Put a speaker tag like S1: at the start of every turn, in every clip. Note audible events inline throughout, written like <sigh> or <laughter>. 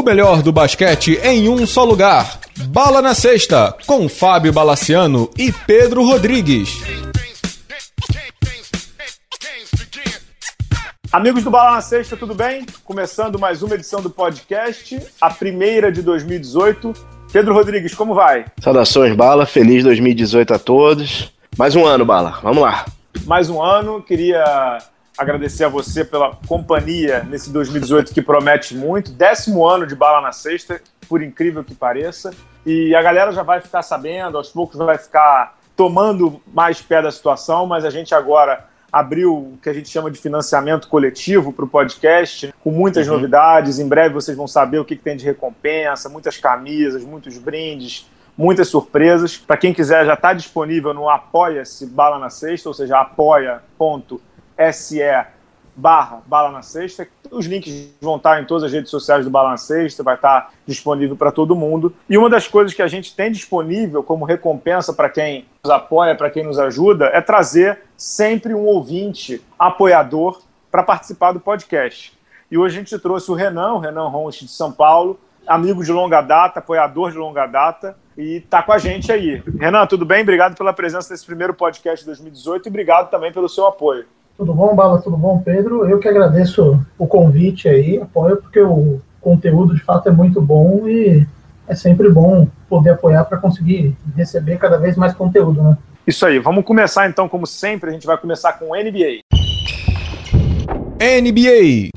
S1: O melhor do basquete em um só lugar. Bala na Sexta, com Fábio Balaciano e Pedro Rodrigues.
S2: Amigos do Bala na Sexta, tudo bem? Começando mais uma edição do podcast, a primeira de 2018. Pedro Rodrigues, como vai?
S3: Saudações, Bala. Feliz 2018 a todos. Mais um ano, Bala. Vamos lá.
S2: Mais um ano. Queria agradecer a você pela companhia nesse 2018 que promete muito. Décimo ano de Bala na Sexta, por incrível que pareça. E a galera já vai ficar sabendo, aos poucos vai ficar tomando mais pé da situação, mas a gente agora abriu o que a gente chama de financiamento coletivo para o podcast, com muitas uhum. novidades. Em breve vocês vão saber o que, que tem de recompensa, muitas camisas, muitos brindes, muitas surpresas. Para quem quiser, já está disponível no Apoia-se Bala na Sexta, ou seja, apoia.se barra Bala na Sexta. Os links vão estar em todas as redes sociais do Bala na Sexta, vai estar disponível para todo mundo. E uma das coisas que a gente tem disponível como recompensa para quem nos apoia, para quem nos ajuda, é trazer sempre um ouvinte apoiador para participar do podcast. E hoje a gente trouxe o Renan, o Renan Ronch de São Paulo, amigo de longa data, apoiador de longa data, e está com a gente aí. Renan, tudo bem? Obrigado pela presença nesse primeiro podcast de 2018 e obrigado também pelo seu apoio.
S4: Tudo bom, Bala? Tudo bom, Pedro? Eu que agradeço o convite aí, apoio, porque o conteúdo de fato é muito bom e é sempre bom poder apoiar para conseguir receber cada vez mais conteúdo, né?
S2: Isso aí, vamos começar então, como sempre, a gente vai começar com NBA.
S1: NBA.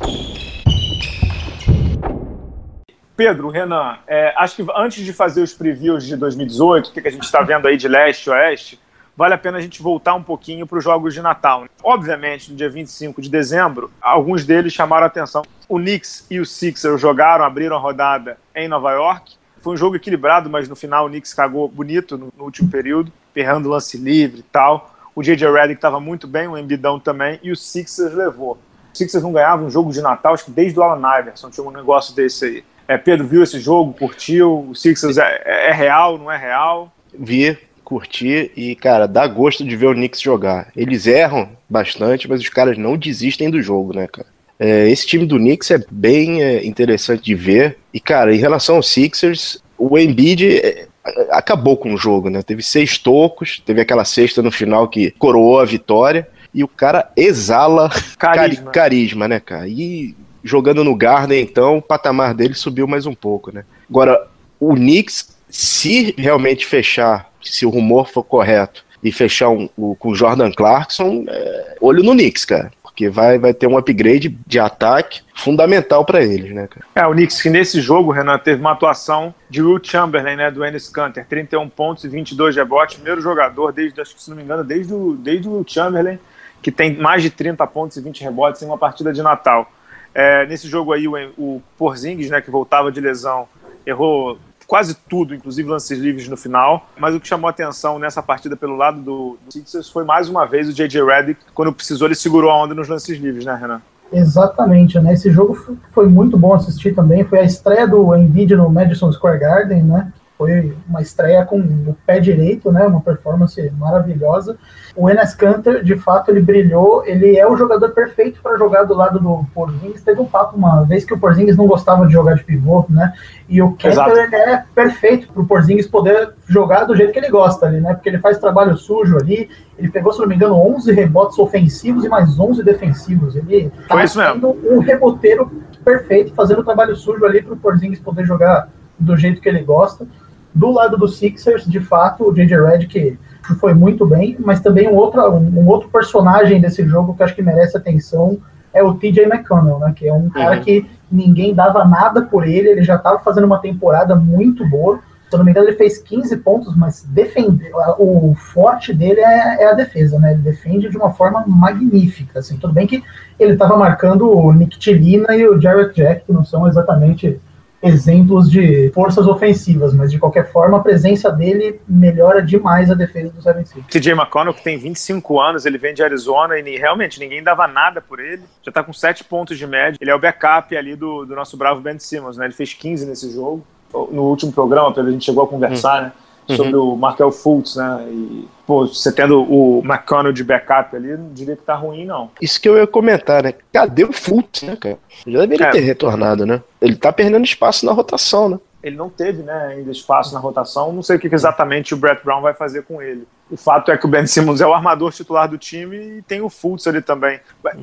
S2: Pedro, Renan, é, acho que antes de fazer os previews de 2018, o que a gente está vendo aí de leste a oeste, vale a pena a gente voltar um pouquinho para os jogos de Natal. Obviamente, no dia 25 de dezembro, alguns deles chamaram a atenção. O Knicks e o Sixers jogaram, abriram a rodada em Nova York. Foi um jogo equilibrado, mas no final o Knicks cagou bonito no, no último período, errando lance livre e tal. O J.J. Redick estava muito bem, o Embidão também, e o Sixers levou. O Sixers não ganhava um jogo de Natal, acho que desde o Alan Iverson tinha um negócio desse aí. É, Pedro viu esse jogo, curtiu? O Sixers é, é real, não é real?
S3: Vi, curtir e, cara, dá gosto de ver o Knicks jogar. Eles erram bastante, mas os caras não desistem do jogo, né, cara? É, esse time do Knicks é bem é, interessante de ver. E, cara, em relação ao Sixers, o Embiid é, acabou com o jogo, né? Teve seis tocos, teve aquela sexta no final que coroou a vitória. E o cara exala <laughs> carisma, carisma né, cara? E jogando no Garden, então, o patamar dele subiu mais um pouco, né? Agora, o Knicks, se realmente fechar se o rumor for correto, e fechar um, o, com o Jordan Clarkson, é, olho no Knicks, cara. Porque vai, vai ter um upgrade de ataque fundamental para eles, né, cara?
S2: É, o Knicks que nesse jogo, Renan, teve uma atuação de Will Chamberlain, né, do Ennis Canter, 31 pontos e 22 rebotes, primeiro jogador, desde, acho que se não me engano, desde o, desde o Will Chamberlain, que tem mais de 30 pontos e 20 rebotes em uma partida de Natal. É, nesse jogo aí, o, o Porzingis, né, que voltava de lesão, errou quase tudo, inclusive lances livres no final. Mas o que chamou atenção nessa partida pelo lado do, do Sixers foi mais uma vez o J.J. Redick, quando precisou, ele segurou a onda nos lances livres, né, Renan?
S4: Exatamente, né? Esse jogo foi muito bom assistir também. Foi a estreia do Embiid no Madison Square Garden, né? Foi uma estreia com o pé direito, né? Uma performance maravilhosa. O Enes Kanter, de fato, ele brilhou. Ele é o jogador perfeito para jogar do lado do Porzingis. Teve um papo uma vez que o Porzingis não gostava de jogar de pivô, né? E o Kanter ele é perfeito para o Porzingis poder jogar do jeito que ele gosta ali, né? Porque ele faz trabalho sujo ali. Ele pegou, se não me engano, 11 rebotes ofensivos e mais 11 defensivos. Ele
S2: tá sendo
S4: um reboteiro perfeito, fazendo o trabalho sujo ali para o Porzingis poder jogar do jeito que ele gosta. Do lado do Sixers, de fato, o J.J. Redick foi muito bem, mas também um outro, um outro personagem desse jogo que acho que merece atenção é o TJ McConnell, né, que é um cara uhum. que ninguém dava nada por ele, ele já estava fazendo uma temporada muito boa. Se eu não me engano, ele fez 15 pontos, mas defender, o forte dele é, é, a defesa, né? Ele defende de uma forma magnífica. Assim. Tudo bem que ele estava marcando o Nick Tillina e o Jarrett Jack, que não são exatamente exemplos de forças ofensivas, mas de qualquer forma a presença dele melhora demais a defesa do 76.
S2: TJ McConnell, que tem 25 anos, ele vem de Arizona e realmente ninguém dava nada por ele, já tá com 7 pontos de média, ele é o backup ali do, do nosso bravo Ben Simmons, né? Ele fez 15 nesse jogo, no último programa, a gente chegou a conversar, hum. né? Sobre o Markel Fultz, né? E, pô, você tendo o McConnell de backup ali, não diria que tá ruim, não.
S3: Isso que eu ia comentar, né? Cadê o Fultz, né, cara? Já deveria
S2: É.
S3: ter retornado, né? Ele tá perdendo espaço na rotação, né?
S2: Ele não teve, né, ainda espaço na rotação. Não sei o que que exatamente o Brett Brown vai fazer com ele. O fato é que o Ben Simmons é o armador titular do time e tem o Fultz ali também.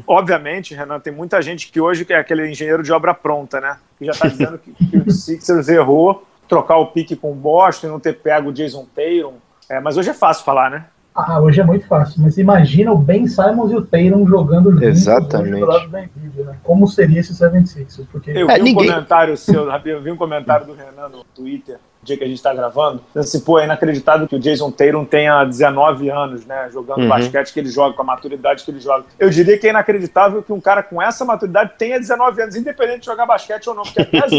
S2: Obviamente, Renan, tem muita gente que hoje é aquele engenheiro de obra pronta, né? Que já tá dizendo que, que o Sixers errou trocar o pique com o Boston e não ter pego o Jason Tatum. É, mas hoje é fácil falar, né?
S4: Ah, hoje é muito fácil, mas imagina o Ben Simons e o Tatum jogando juntos
S3: Exatamente.
S4: Embiid, né? Como seria esse 76ers? Porque
S2: Eu
S3: É,
S2: vi um
S3: ninguém-
S2: comentário seu, Rabi, eu vi um comentário do Renan no Twitter, no dia que a gente tá gravando, dizendo assim, pô, é inacreditável que o Jason Tatum tenha 19 anos, né, jogando
S3: Uhum.
S2: basquete que ele joga, com a maturidade que ele joga. Eu diria que é inacreditável que um cara com essa maturidade tenha 19 anos, independente de jogar basquete ou não, porque, <laughs> até as,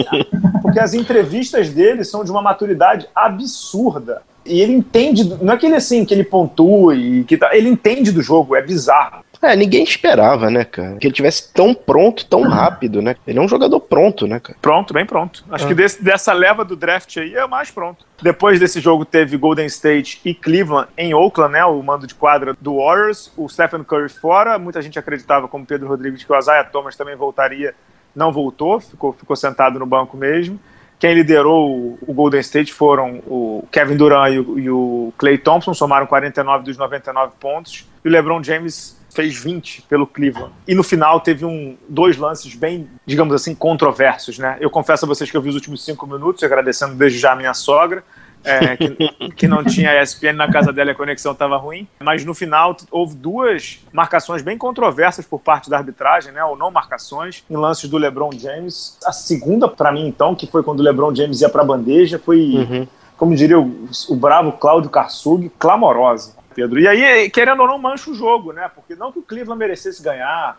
S2: porque as entrevistas dele são de uma maturidade absurda. E ele entende, não é que ele assim, que ele pontua e que tá, ele entende do jogo, é bizarro.
S3: É, ninguém esperava, né, cara? Que ele tivesse tão pronto, tão rápido, né? Ele é um jogador pronto, né, cara?
S2: Pronto, bem pronto. Acho que desse- dessa leva do draft aí é o mais pronto. Depois desse jogo teve Golden State e Cleveland em Oakland, né? O mando de quadra do Warriors. O Stephen Curry fora. Muita gente acreditava, como Pedro Rodrigues, que o Isaiah Thomas também voltaria. Não voltou, ficou, ficou sentado no banco mesmo. Quem liderou o, Golden State foram o Kevin Durant e o, e o Clay Thompson, somaram 49 dos 99 pontos. E o LeBron James fez 20 pelo Cleveland. E no final teve um, dois lances bem, digamos assim, controversos, né? Eu confesso a vocês que eu vi os últimos cinco minutos, agradecendo desde já a minha sogra, é, que, que não tinha ESPN na casa dela e a conexão estava ruim. Mas no final houve duas marcações bem controversas por parte da arbitragem, né? Ou não marcações, em lances do LeBron James. A segunda, para mim, então, que foi quando o LeBron James ia para a bandeja, foi como diria o, o bravo Cláudio Karsug, clamorosa, Pedro. E aí, querendo ou não, mancha o jogo, né? Porque não que o Cleveland merecesse ganhar,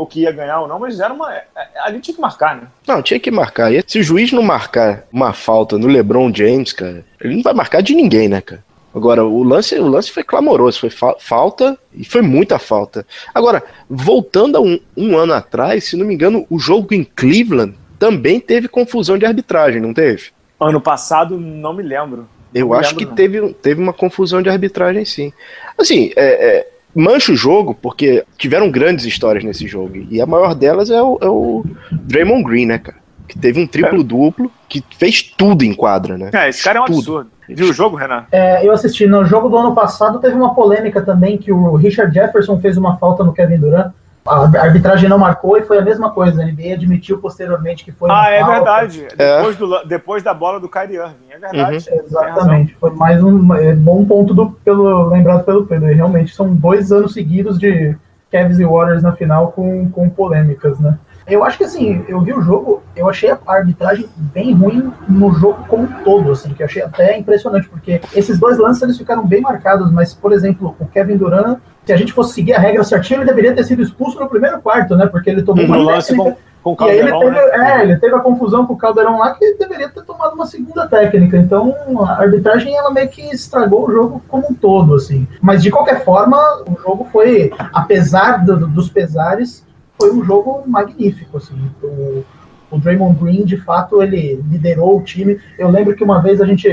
S2: ou que ia ganhar ou não, mas era uma. é, Ali tinha que marcar, né?
S3: Não, tinha que marcar. E se o juiz não marcar uma falta no LeBron James, cara, ele não vai marcar de ninguém, né, cara? Agora, o lance, o lance foi clamoroso, foi fa- falta e foi muita falta. Agora, voltando a um, um ano atrás, se não me engano, o jogo em Cleveland também teve confusão de arbitragem, não teve?
S2: Ano passado, não me lembro.
S3: Eu acho que
S2: não.
S3: teve, teve uma confusão de arbitragem, sim. Assim, é, é, mancha o jogo porque tiveram grandes histórias nesse jogo. E a maior delas é o, é o Draymond Green, né, cara? Que teve um triplo-duplo, que fez tudo em quadra, né?
S2: É, esse cara é um
S3: Tudo.
S2: absurdo. Viu o jogo, Renan?
S4: É, eu assisti no jogo do ano passado, teve uma polêmica também que o Richard Jefferson fez uma falta no Kevin Durant. A arbitragem não marcou e foi a mesma coisa. A NBA admitiu posteriormente que foi uma
S2: Ah, é
S4: falta.
S2: verdade.
S3: É.
S2: Depois, do, depois da bola do Kyrie Irving. É verdade. Razão.
S4: Exatamente. Foi mais um é, bom ponto do, pelo, lembrado pelo Pedro. E realmente são dois anos seguidos de Cavs e Warriors na final com, com polêmicas, né? Eu acho que assim, eu vi o jogo, eu achei a arbitragem bem ruim no jogo como um todo, assim, que eu achei até impressionante, porque esses dois lances eles ficaram bem marcados, mas, por exemplo, o Kevin Durant, se a gente fosse seguir a regra certinha, ele deveria ter sido expulso no primeiro quarto, né? Porque ele tomou
S2: No
S4: uma
S2: lance
S4: técnica.
S2: com, com o
S4: E aí ele teve,
S2: né?
S4: é, ele teve a confusão com o Caldeirão lá que ele deveria ter tomado uma segunda técnica. Então a arbitragem ela meio que estragou o jogo como um todo, assim. Mas de qualquer forma, o jogo foi, apesar do- dos pesares, foi um jogo magnífico, assim. O, o Draymond Green, de fato, ele liderou o time. Eu lembro que uma vez a gente,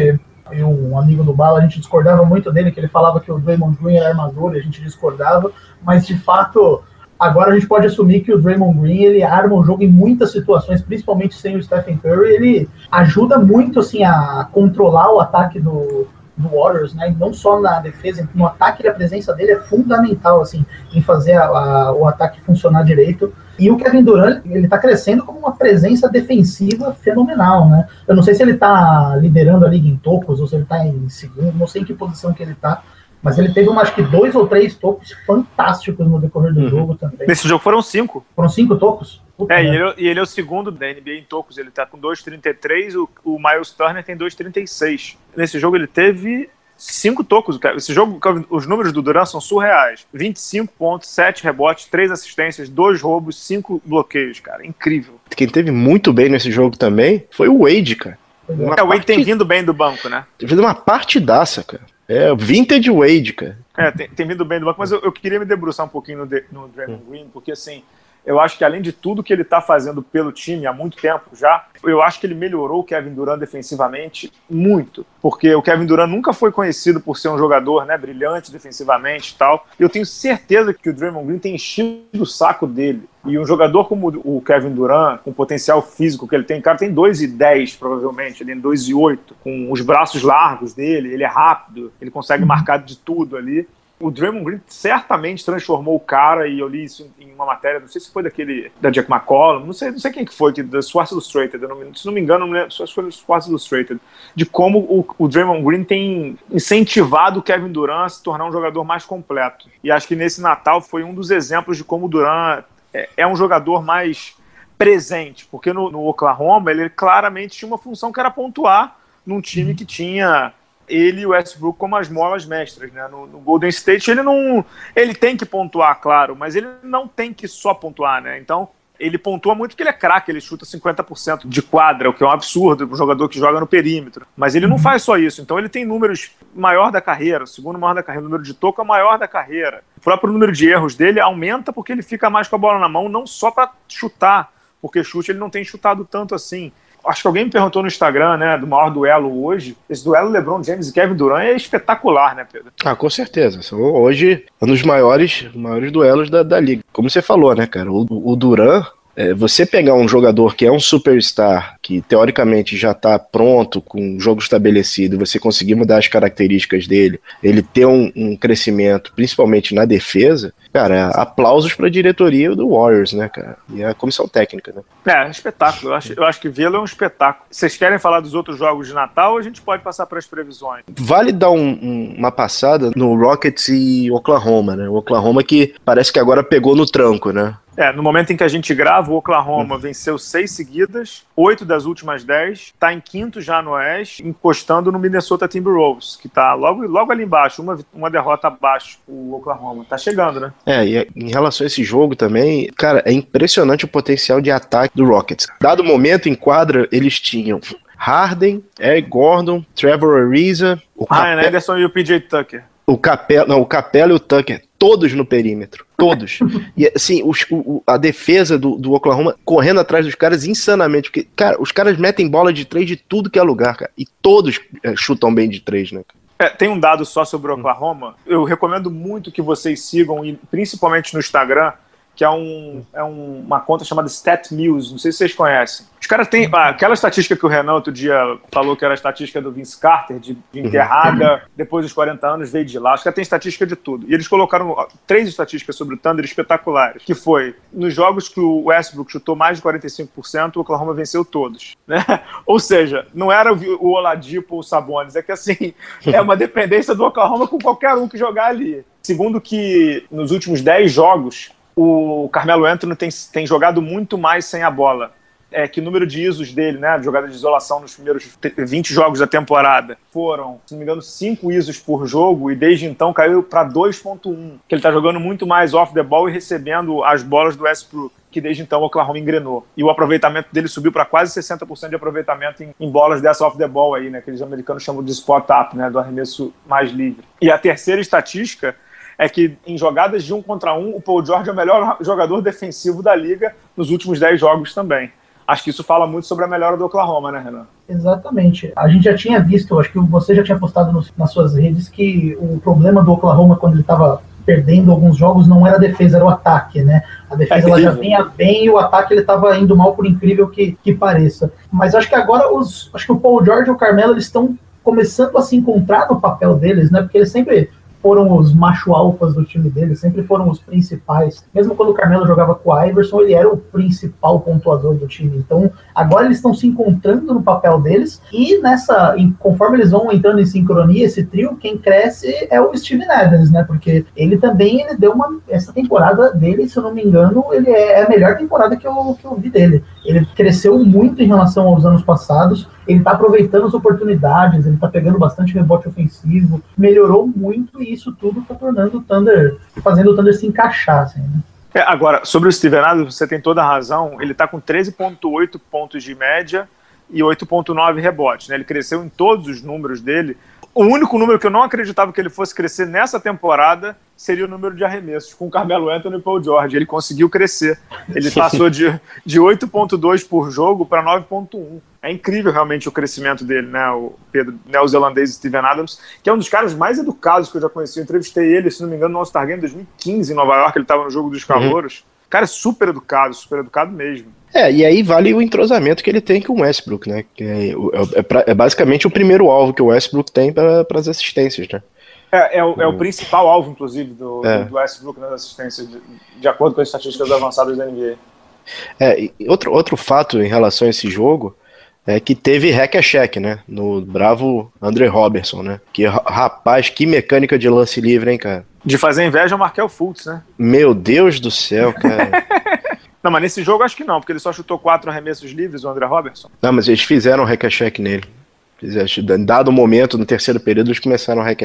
S4: eu um amigo do Bala, a gente discordava muito dele, que ele falava que o Draymond Green era armador, e a gente discordava, mas de fato Agora a gente pode assumir que o Draymond Green ele arma o jogo em muitas situações, principalmente sem o Stephen Curry. Ele ajuda muito assim a controlar o ataque do, do Warriors, né? Não só na defesa, no ataque a presença dele é fundamental assim em fazer a- a- o ataque funcionar direito. E o Kevin Durant ele tá crescendo como uma presença defensiva fenomenal, né? Eu não sei se ele tá liderando a liga em tocos ou se ele tá em segundo, não sei em que posição que ele tá. Mas ele teve, uma, acho que, dois ou três tocos fantásticos no decorrer do jogo também.
S2: Nesse jogo foram cinco.
S4: Foram cinco tocos? Puta
S2: É, e ele, e ele é o segundo da NBA em tocos. Ele tá com 2,33, o, o Miles Turner tem 2,36. Nesse jogo ele teve cinco tocos. cara. Esse jogo, os números do Durant são surreais. 25 pontos, 7 rebotes, 3 assistências, 2 roubos, 5 bloqueios, cara. Incrível.
S3: Quem teve muito bem nesse jogo também foi o Wade, cara. Uma
S2: É, o Wade tem
S3: parti-
S2: vindo bem do banco, né?
S3: Fez uma partidaça, cara. É, vintage Wade, cara.
S2: É, tem, tem vindo bem do banco, mas eu, eu queria me debruçar um pouquinho no, de- no Draymond Green, porque assim, Eu acho que além de tudo que ele está fazendo pelo time há muito tempo já, eu acho que ele melhorou o Kevin Durant defensivamente muito, porque o Kevin Durant nunca foi conhecido por ser um jogador, né, brilhante defensivamente e tal. Eu tenho certeza que o Draymond Green tem enchido o saco dele. E um jogador como o Kevin Durant, com o potencial físico que ele tem, cara tem 2 e 10 provavelmente, ele tem 2 e 8, com os braços largos dele, ele é rápido, ele consegue marcar de tudo ali o Draymond Green certamente transformou o cara, e eu li isso em uma matéria, não sei se foi daquele, da Jack McCollum, não sei, não sei quem que foi, que, da Sports Illustrated, não, se não me engano, não lembro, que foi do Sports Illustrated, de como o, o Draymond Green tem incentivado o Kevin Durant a se tornar um jogador mais completo. E acho que nesse Natal foi um dos exemplos de como o Durant é, é um jogador mais presente, porque no, no Oklahoma ele claramente tinha uma função que era pontuar num time que tinha ele e o Westbrook como as molas mestras, né? No, no, Golden State ele não, ele tem que pontuar, claro, mas ele não tem que só pontuar, né? Então ele pontua muito porque ele é craque, ele chuta 50% de quadra, o que é um absurdo para um jogador que joga no perímetro. Mas ele não faz só isso, então ele tem números maior da carreira, o segundo maior da carreira, o número de toco é maior da carreira. O próprio número de erros dele aumenta porque ele fica mais com a bola na mão, não só para chutar, porque chute ele não tem chutado tanto assim acho que alguém me perguntou no Instagram, né, do maior duelo hoje. Esse duelo LeBron James e Kevin Durant é espetacular, né, Pedro?
S3: Ah, com certeza. Hoje é um dos maiores, maiores duelos da, da liga. Como você falou, né, cara? O, o Durant é, você pegar um jogador que é um superstar, que teoricamente já está pronto, com o jogo estabelecido, você conseguir mudar as características dele, ele ter um, um crescimento, principalmente na defesa, cara, aplausos para a diretoria do Warriors, né, cara? E a comissão técnica, né?
S2: É, espetáculo. Eu acho, eu acho que vê-lo é um espetáculo. Vocês querem falar dos outros jogos de Natal ou a gente pode passar para as previsões?
S3: Vale dar um, um, uma passada no Rockets e Oklahoma, né? O Oklahoma que parece que agora pegou no tranco, né?
S2: É, no momento em que a gente grava, o Oklahoma uhum. venceu seis seguidas, oito das últimas dez, está em quinto já no Oeste, encostando no Minnesota Timberwolves, que está logo, logo ali embaixo, uma, uma derrota abaixo, o Oklahoma. Tá chegando, né?
S3: É, e em relação a esse jogo também, cara, é impressionante o potencial de ataque do Rockets. Dado momento em quadra, eles tinham Harden, Eric Gordon, Trevor Ariza,
S2: o Ryan Cap... Anderson e o PJ Tucker.
S3: O Capela, não, o Capela e o Tucker, todos no perímetro. Todos. e assim, os, o, a defesa do, do Oklahoma correndo atrás dos caras insanamente. Porque, cara, os caras metem bola de três de tudo que é lugar, cara. E todos é, chutam bem de três, né?
S2: É, tem um dado só sobre o Oklahoma. Eu recomendo muito que vocês sigam, principalmente no Instagram, que é, um, é um, uma conta chamada Stat News, não sei se vocês conhecem. Os caras têm ah, aquela estatística que o Renan outro dia falou que era a estatística do Vince Carter, de, de enterrada, depois dos 40 anos veio de lá. Os caras têm estatística de tudo. E eles colocaram três estatísticas sobre o Thunder espetaculares, que foi, nos jogos que o Westbrook chutou mais de 45%, o Oklahoma venceu todos. <laughs> Né? Ou seja, não era o Oladipo ou o Sabonis, é que assim, <laughs> é uma dependência do Oklahoma com qualquer um que jogar ali. Segundo que nos últimos 10 jogos, o Carmelo Anthony tem, tem jogado muito mais sem a bola. É, que número de ISOs dele, né, jogada de isolação nos primeiros 20 jogos da temporada, foram, se não me engano, 5 ISOs por jogo e desde então caiu para 2.1, que ele está jogando muito mais off the ball e recebendo as bolas do Westbrook que desde então o Oklahoma engrenou. E o aproveitamento dele subiu para quase 60% de aproveitamento em, em, bolas dessa off the ball aí, né, que eles americanos chamam de spot up, né, do arremesso mais livre. E a terceira estatística é que em jogadas de um contra um, o Paul George é o melhor jogador defensivo da liga nos últimos 10 jogos também. Acho que isso fala muito sobre a melhora do Oklahoma, né, Renan?
S4: Exatamente. A gente já tinha visto, acho que você já tinha postado no, nas suas redes que o problema do Oklahoma quando ele estava perdendo alguns jogos não era a defesa, era o ataque, né? A defesa é ela já vinha bem e o ataque ele estava indo mal, por incrível que, que pareça. Mas acho que agora os, acho que o Paul George e o Carmelo eles estão começando a se encontrar no papel deles, né? Porque eles sempre foram os macho alfas do time dele, sempre foram os principais. Mesmo quando o Carmelo jogava com o Iverson, ele era o principal pontuador do time. Então, agora eles estão se encontrando no papel deles e nessa, conforme eles vão entrando em sincronia, esse trio, quem cresce é o Steven Adams, né? Porque ele também ele deu uma essa temporada dele, se eu não me engano, ele é, é a melhor temporada que eu, que eu vi dele. Ele cresceu muito em relação aos anos passados ele está aproveitando as oportunidades, ele está pegando bastante rebote ofensivo, melhorou muito e isso tudo está tornando o Thunder, fazendo o Thunder se encaixar. Assim, né?
S2: é, agora, sobre o Steven Adams, você tem toda a razão, ele está com 13,8 pontos de média e 8,9 rebotes. Né? Ele cresceu em todos os números dele. O único número que eu não acreditava que ele fosse crescer nessa temporada seria o número de arremessos, com o Carmelo Anthony e Paul George. Ele conseguiu crescer. Ele <laughs> passou de, de 8,2 por jogo para 9,1. É incrível realmente o crescimento dele, né? O Pedro neozelandês Steven Adams, que é um dos caras mais educados que eu já conheci. Eu entrevistei ele, se não me engano, no All-Star Game 2015 em Nova York. Ele estava no jogo dos calouros. Uhum. Cara, super educado, super educado mesmo.
S3: É, e aí vale o entrosamento que ele tem com o Westbrook, né? Que é, é, é basicamente o primeiro alvo que o Westbrook tem para as assistências, né?
S2: É, é, o, é o principal alvo, inclusive, do, é. do Westbrook nas assistências, de, de, acordo com as estatísticas avançadas da NBA.
S3: É, outro, outro fato em relação a esse jogo é que teve hack a check, né? No bravo Andre Robertson, né? Que rapaz, que mecânica de lance livre, hein, cara?
S2: De fazer inveja ao Markel Fultz, né?
S3: Meu Deus do céu, cara. <laughs>
S2: Não, mas nesse jogo acho que não, porque ele só chutou quatro arremessos livres, o André Robertson.
S3: Não, mas eles fizeram um hack nele. Dado o momento, no terceiro período, eles começaram o hack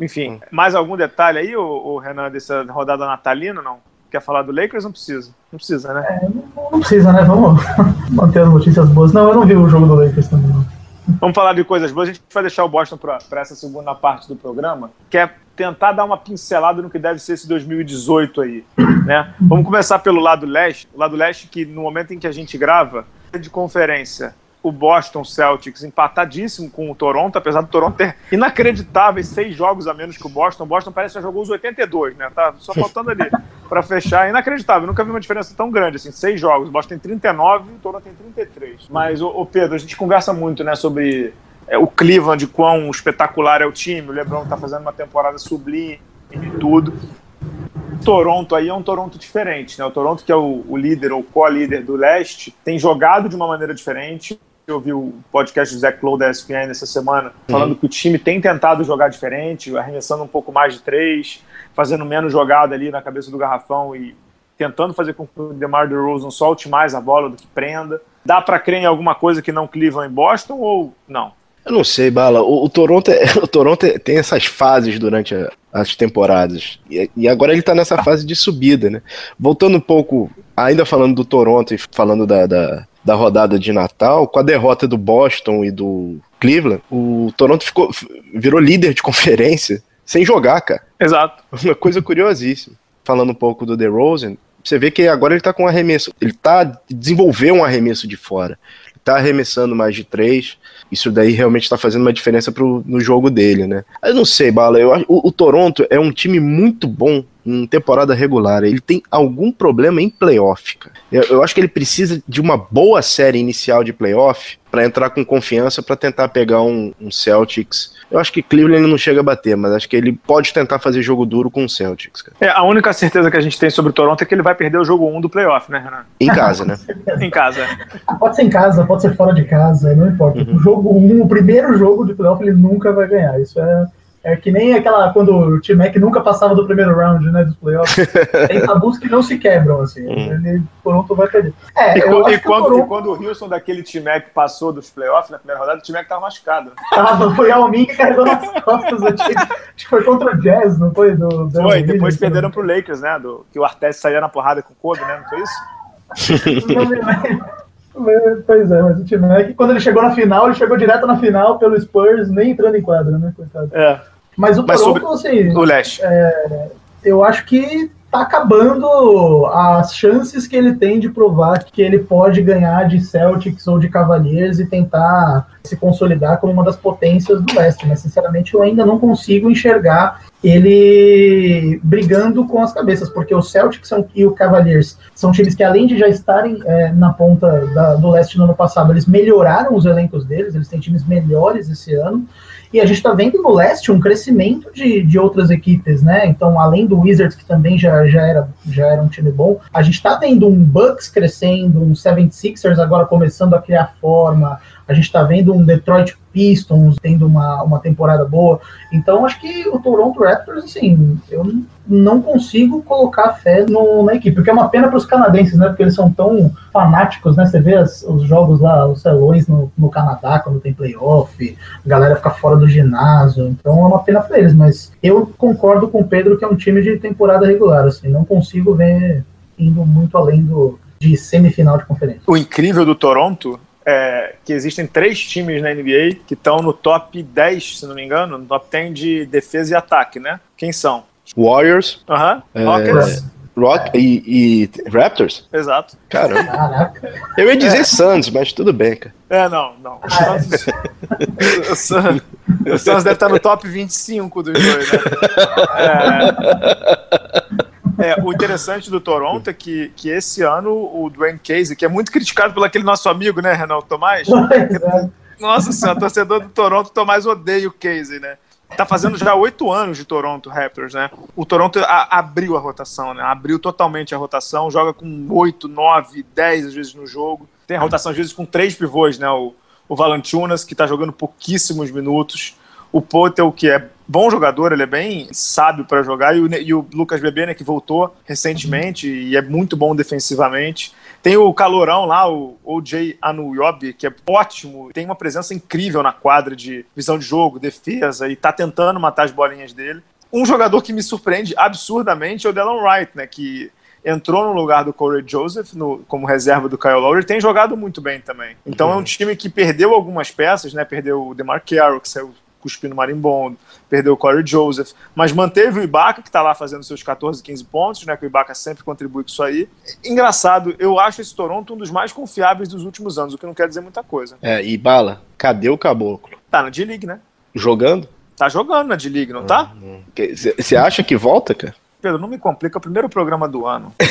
S2: Enfim, hum. mais algum detalhe aí, o, o Renan, dessa rodada natalina, não? Quer falar do Lakers? Não precisa. Não precisa, né?
S4: É, não, não, precisa, né? Vamos <laughs> manter as notícias boas. Não, eu não vi o jogo do Lakers também, não.
S2: Vamos falar de coisas boas. A gente vai deixar o Boston para essa segunda parte do programa, que é tentar dar uma pincelada no que deve ser esse 2018 aí, né? Vamos começar pelo lado leste, o lado leste que no momento em que a gente grava, de conferência, o Boston Celtics empatadíssimo com o Toronto, apesar do Toronto ter inacreditáveis seis jogos a menos que o Boston. O Boston parece que já jogou os 82, né? Tá só faltando ali <laughs> para fechar. Inacreditável, nunca vi uma diferença tão grande assim. Seis jogos, o Boston tem 39 e o Toronto tem 33. Mas, o Pedro, a gente conversa muito, né, sobre é, o Cleveland, quão espetacular é o time, o LeBron está fazendo uma temporada sublime e tudo. Toronto aí é um Toronto diferente, né? O Toronto, que é o, o líder ou co-líder do leste, tem jogado de uma maneira diferente. Eu ouvi o podcast do Zach Lowe da ESPN essa semana, falando uhum. que o time tem tentado jogar diferente, arremessando um pouco mais de três, fazendo menos jogada ali na cabeça do garrafão e tentando fazer com que o DeMar DeRozan solte mais a bola do que prenda. Dá para crer em alguma coisa que não Cleveland e Boston ou não?
S3: Eu não sei, Bala. O, o Toronto, é, <laughs> o Toronto é, tem essas fases durante a, as temporadas. E, e, agora ele tá nessa fase de subida, né? Voltando um pouco, ainda falando do Toronto e falando da, da, da rodada de Natal, com a derrota do Boston e do Cleveland, o Toronto ficou, virou líder de <laughs> conferência sem jogar, cara.
S2: Exato. <laughs>
S3: Uma coisa curiosíssima. Falando um pouco do DeRozan, você vê que agora ele tá com um arremesso. Ele tá desenvolveu um arremesso de fora. Ele tá arremessando mais de três isso daí realmente está fazendo uma diferença pro, no jogo dele, né? Eu não sei, Bala, eu, o, o Toronto é um time muito bom em temporada regular. Ele tem algum problema em playoff, cara. Eu, eu acho que ele precisa de uma boa série inicial de playoff para entrar com confiança para tentar pegar um, um, Celtics. Eu acho que Cleveland não chega a bater, mas acho que ele pode tentar fazer jogo duro com o Celtics. Cara.
S2: É, a única certeza que a gente tem sobre o Toronto é que ele vai perder o jogo 1 do playoff, né, Renan?
S3: Em casa, né? <laughs>
S2: em casa.
S4: Pode ser em casa, pode ser fora de casa, não importa. Uhum. O jogo 1, o primeiro jogo de playoff, ele nunca vai ganhar. Isso é é que nem aquela quando o T-Mac nunca passava do primeiro round, né, dos playoffs. <laughs> Tem tabus que não se quebram, assim. Hum. Ele Toronto vai perder.
S2: É, e, quando, e, quando, Toronto... e quando o Wilson daquele T-Mac passou dos playoffs na primeira rodada, o T-Mac tava machucado.
S4: Tava, foi a Almin que carregou nas costas o time. Acho que foi contra o Jazz, não foi? Do,
S2: do foi, depois perderam pro Lakers, né? Do, que o Artest saía na porrada com o Kobe, né? Não foi isso? <laughs>
S4: Pois é, mas o T-Mac, quando ele chegou na final, ele chegou direto na final pelo Spurs, nem entrando em quadra, né? Coitado.
S2: É.
S4: Mas o Mas Toronto, assim.
S2: O leste.
S4: É, eu acho que tá acabando as chances que ele tem de provar que ele pode ganhar de Celtics ou de Cavaliers e tentar se consolidar como uma das potências do leste. Mas, sinceramente, eu ainda não consigo enxergar ele brigando com as cabeças, porque o Celtics e o Cavaliers são times que, além de já estarem é, na ponta da, do leste no ano passado, eles melhoraram os elencos deles, eles têm times melhores esse ano. E a gente está vendo no leste um crescimento de, de outras equipes, né? Então, além do Wizards, que também já, já, era, já era um time bom, a gente está vendo um Bucks crescendo, um 76ers agora começando a criar forma, a gente está vendo um Detroit Pistons tendo uma, uma temporada boa. Então, acho que o Toronto Raptors, assim, eu não consigo colocar fé no, na equipe, o que é uma pena para os canadenses, né? Porque eles são tão fanáticos, né? Você vê as, os jogos lá, os salões no, no Canadá, quando tem playoff, a galera fica fora do ginásio, então é uma pena para eles. Mas eu concordo com o Pedro que é um time de temporada regular, assim, não consigo ver indo muito além do, de semifinal de conferência.
S2: O incrível do Toronto é, que existem três times na NBA que estão no top 10, se não me engano, no top 10 de defesa e ataque, né? Quem são?
S3: Warriors,
S2: Aham,
S3: É,
S2: Rockets,
S3: Rock e, e Raptors?
S2: Exato.
S3: Caramba.
S4: Caraca.
S3: Eu ia dizer Suns, mas tudo bem, cara.
S2: É, não, não. <laughs> O
S4: Ah,
S2: Suns, o Suns- o Suns deve estar no top 25 dos dois, né? <laughs> É, é, o interessante do Toronto é que, que esse ano o Dwayne Casey, que é muito criticado pelo aquele nosso amigo, né, Renan Tomás? <laughs>
S4: é.
S2: Nossa senhora, torcedor do Toronto, Tomás odeia o Casey, né? Tá fazendo já oito anos de Toronto Raptors, né? O Toronto a- abriu a rotação, né? Abriu totalmente a rotação, joga com oito, nove, dez às vezes no jogo. Tem a rotação às vezes com três pivôs, né? O, o Valanciunas, que tá jogando pouquíssimos minutos. O Potel, que é bom jogador, ele é bem sábio para jogar. E o, e o Lucas Bebê, né, que voltou recentemente e é muito bom defensivamente. Tem o calorão lá, o OJ Anuyobi, que é ótimo, tem uma presença incrível na quadra de visão de jogo, defesa, e tá tentando matar as bolinhas dele. Um jogador que me surpreende absurdamente é o Delon Wright, né, que entrou no lugar do Corey Joseph no- como reserva do Kyle Lowry, tem jogado muito bem também. Então é um time que perdeu algumas peças, né, perdeu o DeMar Carroll, que saiu cuspindo marimbondo, perdeu o Corey Joseph, mas manteve o Ibaka, que está lá fazendo seus 14, 15 pontos, né? Que o Ibaka sempre contribui com isso aí. Engraçado, eu acho esse Toronto um dos mais confiáveis dos últimos anos, o que não quer dizer muita coisa.
S3: É, e Bala, cadê o caboclo?
S2: Tá na D-League, né?
S3: Jogando?
S2: Tá jogando na D-League, não tá?
S3: Você acha que volta, cara?
S2: Pedro, não me complica, é o primeiro programa do ano. <laughs>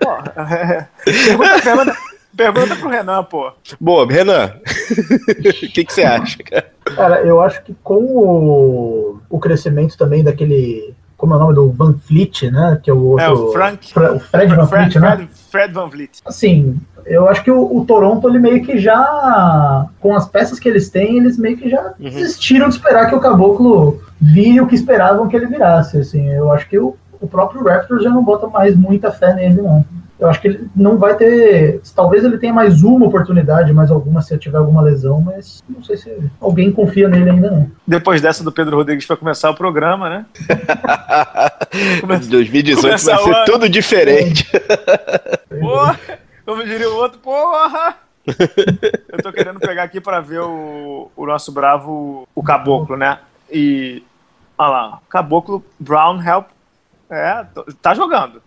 S2: Pô, é, pergunta, pergunta, pergunta pro Renan, pô.
S3: Boa, Renan. <laughs> O que você acha, cara?
S4: Cara, eu acho que com o, o crescimento também daquele. Como é o nome do Van Fleet, né? Que é o outro.
S2: É, o Frank.
S4: Fra- o Fred Van
S2: Fred,
S4: Fleet, né?
S2: Fred, Fred Van Vliet.
S4: Assim, eu acho que o, o Toronto, ele meio que já. Com as peças que eles têm, eles meio que já
S3: Uhum.
S4: desistiram de esperar que o Caboclo vire o que esperavam que ele virasse. Assim, eu acho que o, o próprio Raptors já não bota mais muita fé nele, não. Eu acho que ele não vai ter. Talvez ele tenha mais uma oportunidade, mais alguma se tiver alguma lesão, mas não sei se alguém confia nele ainda não.
S2: Depois dessa do Pedro Rodrigues para começar o programa, né? <laughs> Começa-
S3: 2018 vai
S2: começa
S3: ser tudo diferente. <laughs>
S2: Porra, como diria o outro, porra! Eu tô querendo pegar aqui para ver o, o nosso bravo, o Caboclo, né? E. Olha lá, Caboclo Brown Help. É, tá jogando.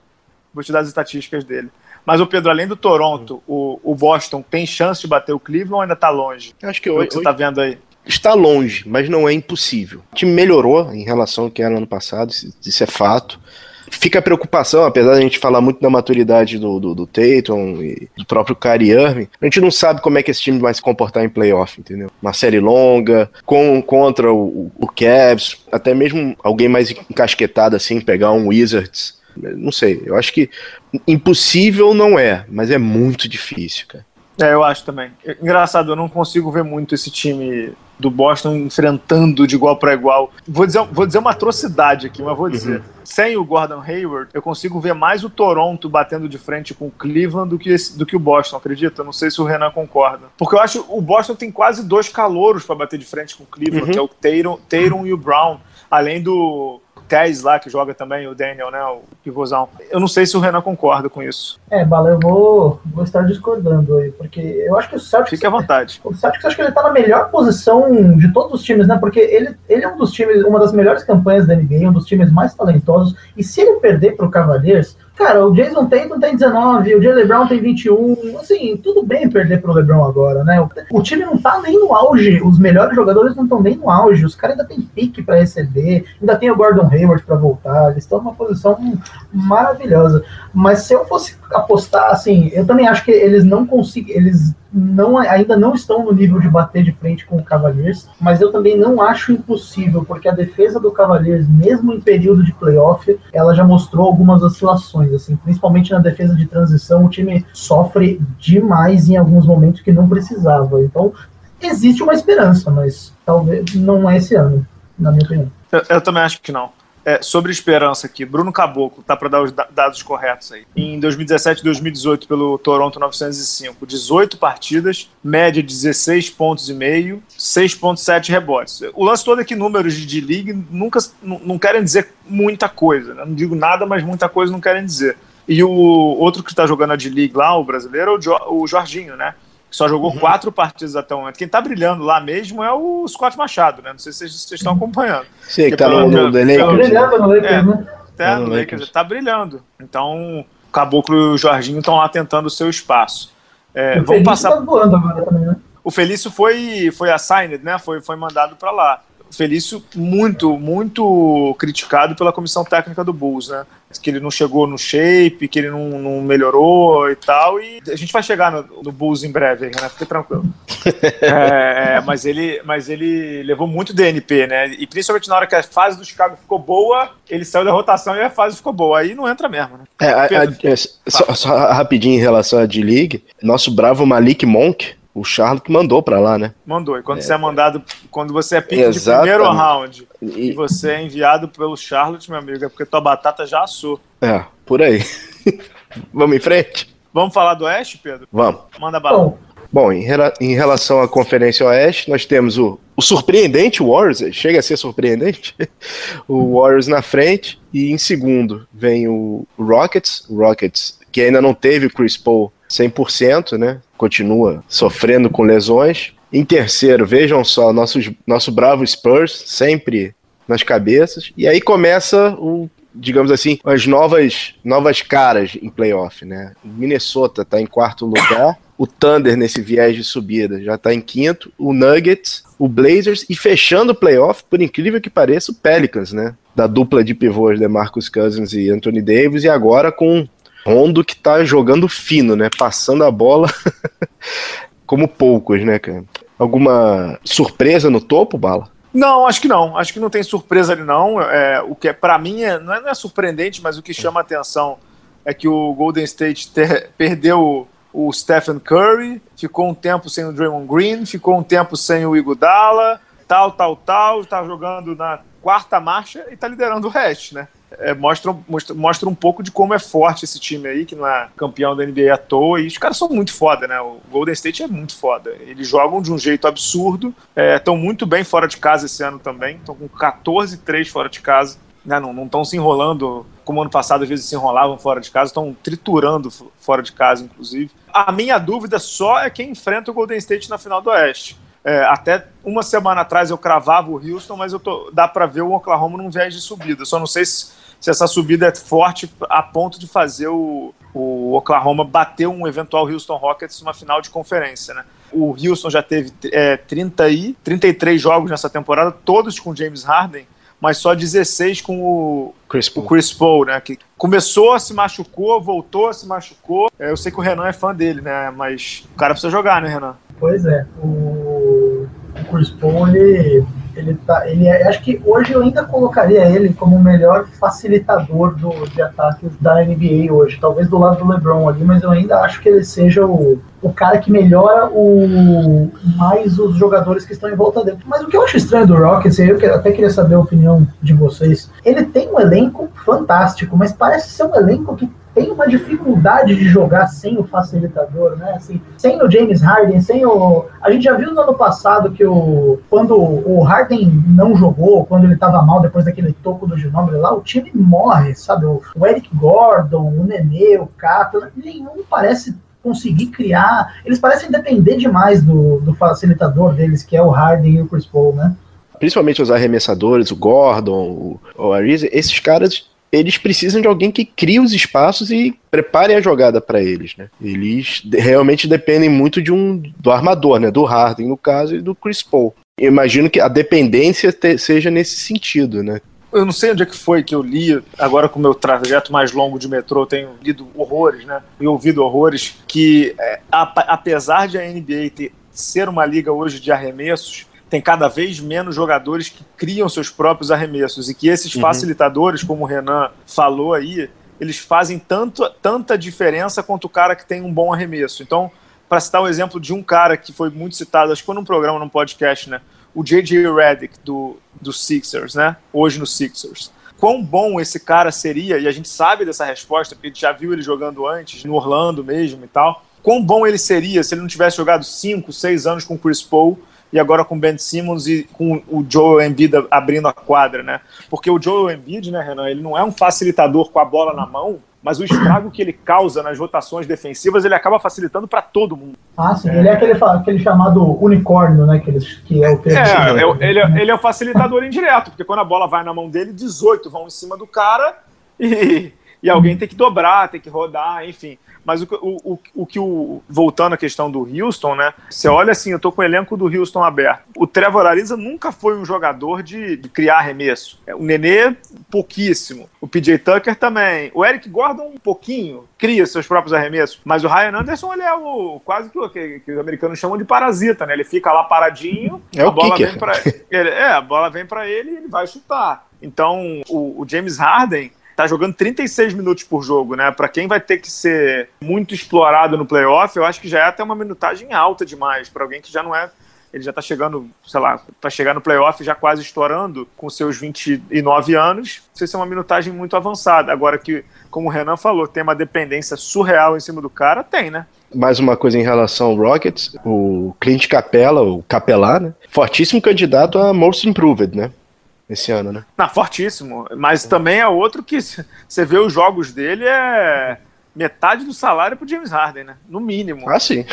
S2: Vou te dar as estatísticas dele. Mas o Pedro, além do Toronto, o, o Boston tem chance de bater o Cleveland ou ainda tá longe?
S3: Acho que
S2: O
S3: hoje,
S2: que você tá vendo aí?
S3: está longe, mas não é impossível. O time melhorou em relação ao que era no ano passado, isso, isso é fato. Fica a preocupação, apesar da gente falar muito da maturidade do, do, do Tatum e do próprio Kyrie Irving, a gente não sabe como é que esse time vai se comportar em playoff, entendeu? Uma série longa, com, contra o, o Cavs, até mesmo alguém mais encasquetado assim, pegar um Wizards. Não sei, eu acho que impossível não é, mas é muito difícil, cara.
S2: É, eu acho também. Engraçado, eu não consigo ver muito esse time do Boston enfrentando de igual para igual. Vou dizer, vou dizer uma atrocidade aqui, mas vou dizer. Sem o Gordon Hayward, eu consigo ver mais o Toronto batendo de frente com o Cleveland do que, esse- do que o Boston, acredita? Não sei se o Renan concorda. Porque eu acho o Boston tem quase dois calouros para bater de frente com o Cleveland,
S3: Uhum.
S2: que é o Tatum, Tatum e o Brown. Além do Tez lá, que joga também, o Daniel, né? O pivôzão. Eu não sei se o Renan concorda com isso.
S4: É, Bala, eu vou, vou estar discordando aí, porque eu acho que o Celtics.
S2: Fique à vontade.
S4: O Celtics acho que ele tá na melhor posição de todos os times, né? Porque ele, ele é um dos times, uma das melhores campanhas da NBA, um dos times mais talentosos. E se ele perder pro Cavaliers, cara, o Jason Tatum tem 19, o Jalen Brown tem 21. Assim, tudo bem perder pro LeBron agora, né? O, time não tá nem no auge, os melhores jogadores não estão nem no auge, os caras ainda tem pique pra receber, ainda tem o Gordon Hayward pra voltar, eles estão numa posição maravilhosa. Mas se eu fosse apostar, assim, eu também acho que eles não conseguem, eles não, ainda não estão no nível de bater de frente com o Cavaliers, mas eu também não acho impossível, porque a defesa do Cavaliers, mesmo em período de playoff, ela já mostrou algumas oscilações, assim, principalmente na defesa de transição, o time sofre demais em alguns momentos que não precisava. Então, existe uma esperança, mas talvez não é esse ano, na minha opinião.
S2: Eu, eu também acho que não. É, sobre esperança aqui, Bruno Caboclo, tá para dar os da- dados corretos aí. Em 2017 e 2018, pelo Toronto 905, 18 partidas, média de 16 pontos e meio, 6.7 rebotes. O lance todo é que números de D-League nunca não querem dizer muita coisa, né? Não digo nada, mas muita coisa não querem dizer. E o outro que está jogando a D-League lá, o brasileiro, é o, jo o Jorginho, né? Que só jogou uhum. quatro partidas até o momento. Quem está brilhando lá mesmo é o Scott Machado, né? Não sei se vocês, estão acompanhando.
S3: Sim, que tá no, no, no
S4: Lakers. No Lakers,
S2: é, né? Tá no Lakers, tá brilhando. Então, o Caboclo e o Jorginho estão lá tentando o seu espaço. É, vamos passar. Tá voando agora também, né? O Felício foi, foi assigned, né? Foi, foi mandado para lá. Felício muito, muito criticado pela comissão técnica do Bulls, né? Que ele não chegou no shape, que ele não, não melhorou e tal. E a gente vai chegar no, no Bulls em breve, né? Fica tranquilo. <laughs> é, mas, ele, mas ele levou muito DNP, né? E principalmente na hora que a fase do Chicago ficou boa, ele saiu da rotação e a fase ficou boa. Aí não entra mesmo, né?
S3: É, a, a, é, só, só rapidinho em relação à D-League, nosso bravo Malik Monk o Charlotte mandou para lá, né?
S2: Mandou. E quando é. você é mandado, quando você é pique de primeiro round e... e... você é enviado pelo Charlotte, meu amigo, é porque tua batata já assou.
S3: É, por aí. <laughs> Vamos em frente?
S2: Vamos falar do Oeste, Pedro?
S3: Vamos.
S2: Manda bala. Bom,
S3: Bom em, em, relação à Conferência Oeste, nós temos o, o surpreendente Warriors, chega a ser surpreendente, <laughs> o Warriors na frente, e em segundo vem o Rockets, o Rockets que ainda não teve o Chris Paul 100%, né? Continua sofrendo com lesões. Em terceiro, vejam só, nosso, nosso bravo Spurs, sempre nas cabeças. E aí começa o, digamos assim, as novas, novas caras em playoff, né? Minnesota está em quarto lugar. O Thunder, nesse viés de subida, já está em quinto. O Nuggets, o Blazers e fechando o playoff, por incrível que pareça, o Pelicans, né? Da dupla de pivôs de Marcus Cousins e Anthony Davis. E agora com Rondo que tá jogando fino, né? Passando a bola <laughs> como poucos, né, cara? Alguma surpresa no topo, Bala?
S2: Não, acho que não. Acho que não tem surpresa ali, não. É, o que é, para mim é, não, é, não, é, surpreendente, mas o que chama atenção é que o Golden State ter, <laughs> perdeu o Stephen Curry, ficou um tempo sem o Draymond Green, ficou um tempo sem o Iguodala, tal, tal, tal, tá jogando na quarta marcha e tá liderando o resto, né? É, mostra, mostra, mostra um pouco de como é forte esse time aí, que não é campeão da NBA à toa. E os caras são muito foda, né? O Golden State é muito foda. Eles jogam de um jeito absurdo, estão é, muito bem fora de casa esse ano também, estão com 14-3 fora de casa. Né? Não estão se enrolando como ano passado, às vezes se enrolavam fora de casa, estão triturando fora de casa, inclusive. A minha dúvida só é quem enfrenta o Golden State na final do Oeste. É, até uma semana atrás eu cravava o Houston, mas eu tô, dá para ver o Oklahoma num viés de subida. Só não sei se se essa subida é forte a ponto de fazer o, o Oklahoma bater um eventual Houston Rockets numa final de conferência, né? O Houston já teve é, 30 e 33 jogos nessa temporada, todos com James Harden, mas só 16 com o Chris Paul, o Chris Paul né? Que começou, se machucou, voltou, se machucou. É, eu sei que o Renan é fã dele, né? Mas o cara precisa jogar, né, Renan?
S4: Pois é. O, o Chris Paul, ele ele tá, ele é, acho que hoje eu ainda colocaria ele como o melhor facilitador do, de ataques da NBA hoje, talvez do lado do LeBron ali, mas eu ainda acho que ele seja o, o cara que melhora o mais os jogadores que estão em volta dele. Mas o que eu acho estranho do Rockets, eu até queria saber a opinião de vocês, ele tem um elenco fantástico, mas parece ser um elenco que tem uma dificuldade de jogar sem o facilitador, né? Assim, sem o James Harden, sem o. A gente já viu no ano passado que o quando o Harden não jogou, quando ele estava mal depois daquele toco do Ginobili lá, o time morre, sabe? O Eric Gordon, o Nenê, o Cato, nenhum parece conseguir criar. Eles parecem depender demais do, do facilitador deles, que é o Harden e o Chris Paul, né?
S3: Principalmente os arremessadores, o Gordon, o, o Ariza, esses caras eles precisam de alguém que crie os espaços e prepare a jogada para eles, né? Eles realmente dependem muito de um do armador, né? Do Harden no caso e do Chris Paul. Eu imagino que a dependência te, seja nesse sentido, né?
S2: Eu não sei onde é que foi que eu li, agora com o meu trajeto mais longo de metrô, tenho lido horrores, né? E ouvido horrores, que é, apesar de a NBA ter, ser uma liga hoje de arremessos, tem cada vez menos jogadores que criam seus próprios arremessos e que esses uhum. facilitadores, como o Renan falou aí, eles fazem tanto, tanta diferença quanto o cara que tem um bom arremesso. Então, para citar o um exemplo de um cara que foi muito citado, acho que foi num programa, num podcast, né? O J.J. Redick do, do Sixers, né? Hoje no Sixers. Quão bom esse cara seria, e a gente sabe dessa resposta, porque a gente já viu ele jogando antes, no Orlando mesmo e tal. Quão bom ele seria se ele não tivesse jogado 5, 6 anos com o Chris Paul e agora com o Ben Simmons e com o Joel Embiid abrindo a quadra, né? Porque o Joel Embiid, né, Renan, ele não é um facilitador com a bola na mão, mas o estrago que ele causa nas rotações defensivas, ele acaba facilitando para todo mundo.
S4: Ah, sim. É. Ele é aquele, aquele chamado unicórnio, né? Que, que é o
S2: termo. É, é, ele, ele é o facilitador indireto, porque quando a bola vai na mão dele, 18 vão em cima do cara e, e alguém tem que dobrar, tem que rodar, enfim. Mas o, o, o, que o. Voltando à questão do Houston, né? Você olha assim, eu tô com o elenco do Houston aberto. O Trevor Ariza nunca foi um jogador de, de criar arremesso. É, o Nenê, pouquíssimo. O PJ Tucker também. O Eric Gordon, um pouquinho, cria seus próprios arremessos. Mas o Ryan Anderson, ele é o quase que, que, que os americanos chamam de parasita, né? Ele fica lá paradinho,
S3: é a bola
S2: kicker. vem pra ele. É, a bola vem para ele e ele vai chutar. Então, o, o James Harden tá jogando 36 minutos por jogo, né? Para quem vai ter que ser muito explorado no playoff, eu acho que já é até uma minutagem alta demais para alguém que já não é ele já está chegando, sei lá, para chegar no playoff já quase estourando com seus 29 anos. Sei se é uma minutagem muito avançada. Agora que, como o Renan falou, tem uma dependência surreal em cima do cara, tem, né?
S3: Mais uma coisa em relação ao Rockets, o Clint Capella, o Capelá, né? Fortíssimo candidato a Most Improved, né? Esse ano, né?
S2: Não, fortíssimo. Mas também é outro que você vê os jogos dele é metade do salário pro James Harden, né? No mínimo.
S3: Ah, sim.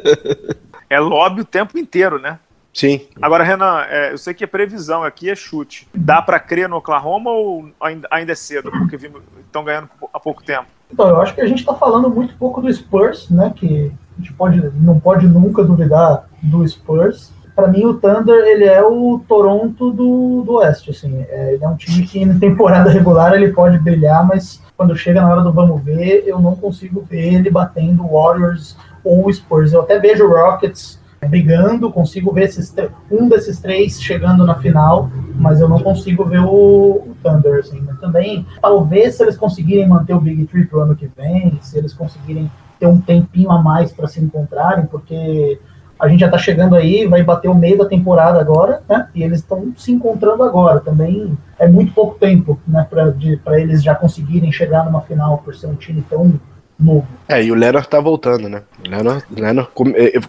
S3: <laughs>
S2: é lobby o tempo inteiro, né?
S3: Sim.
S2: Agora, Renan, é, eu sei que a previsão aqui é chute. Dá para crer no Oklahoma ou ainda, ainda é cedo? Porque estão ganhando há pouco tempo.
S4: Então, eu acho que a gente está falando muito pouco do Spurs, né? Que a gente pode, não pode nunca duvidar do Spurs para mim o Thunder ele é o Toronto do, do Oeste, assim, é, ele é um time que em temporada regular ele pode brilhar, mas quando chega na hora do vamos ver, eu não consigo ver ele batendo Warriors ou Spurs. Eu até vejo Rockets brigando, consigo ver esses, um desses três chegando na final, mas eu não consigo ver o, o Thunder, assim. Mas também, talvez se eles conseguirem manter o Big Three pro ano que vem, se eles conseguirem ter um tempinho a mais para se encontrarem, porque a gente já está chegando aí, vai bater o meio da temporada agora, né? E eles estão se encontrando agora. Também é muito pouco tempo, né? Para eles já conseguirem chegar numa final por ser um time tão novo.
S3: É, e o Leonard tá voltando, né? O Leonard, Leonard é, é,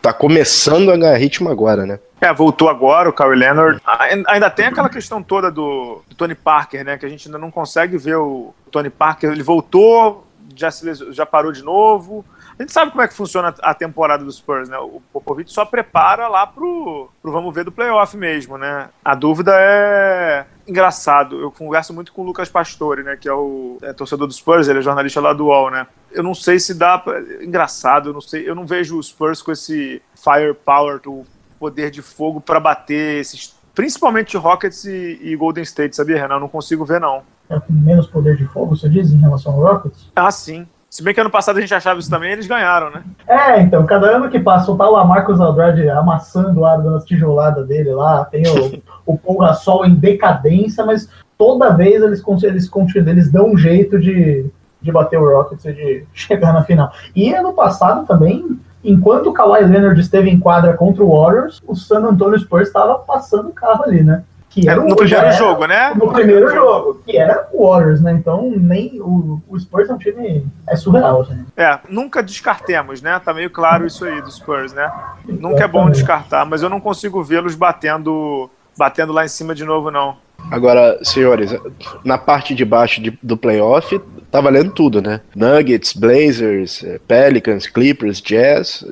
S3: tá começando a ganhar ritmo agora, né?
S2: É, voltou agora o Kawhi Leonard. Ainda tem aquela questão toda do, do, Tony Parker, né? Que a gente ainda não consegue ver o Tony Parker. Ele voltou, já, se, já parou de novo. A gente sabe como é que funciona a temporada dos Spurs, né? O Popovich só prepara lá pro, pro vamos ver do playoff mesmo, né? A dúvida é engraçado. Eu converso muito com o Lucas Pastore, né? Que é o é, torcedor dos Spurs, ele é jornalista lá do UOL, né? Eu não sei se dá pra... engraçado, eu não sei, eu não vejo os Spurs com esse firepower, o poder de fogo para bater esses principalmente Rockets e, e, Golden State, sabia, Renan? Eu não consigo ver, não.
S4: É com menos poder de fogo, você diz, em relação ao Rockets?
S2: Ah, sim. Se bem que ano passado a gente achava isso também, eles ganharam, né?
S4: É, então, cada ano que passa, o Marcos Andrade amassando o ar das tijoladas dele lá, tem o, o Paul Gasol em decadência, mas toda vez eles, eles, eles, eles dão um jeito de, de bater o Rockets e de <laughs> chegar na final. E ano passado também, enquanto o Kawhi Leonard esteve em quadra contra o Warriors, o San Antonio Spurs estava passando o carro ali, né?
S2: Que era no primeiro jogo, né?
S4: No, primeiro jogo, que era o Warriors, né? Então, nem o, o Spurs é um time é surreal, assim.
S2: É, nunca descartemos, né? Tá meio claro isso aí do Spurs, né? Nunca é bom descartar, mas eu não consigo vê-los batendo batendo lá em cima de novo, não.
S3: Agora, senhores, na parte de baixo de, do playoff, tá valendo tudo, né? Nuggets, Blazers, Pelicans, Clippers, Jazz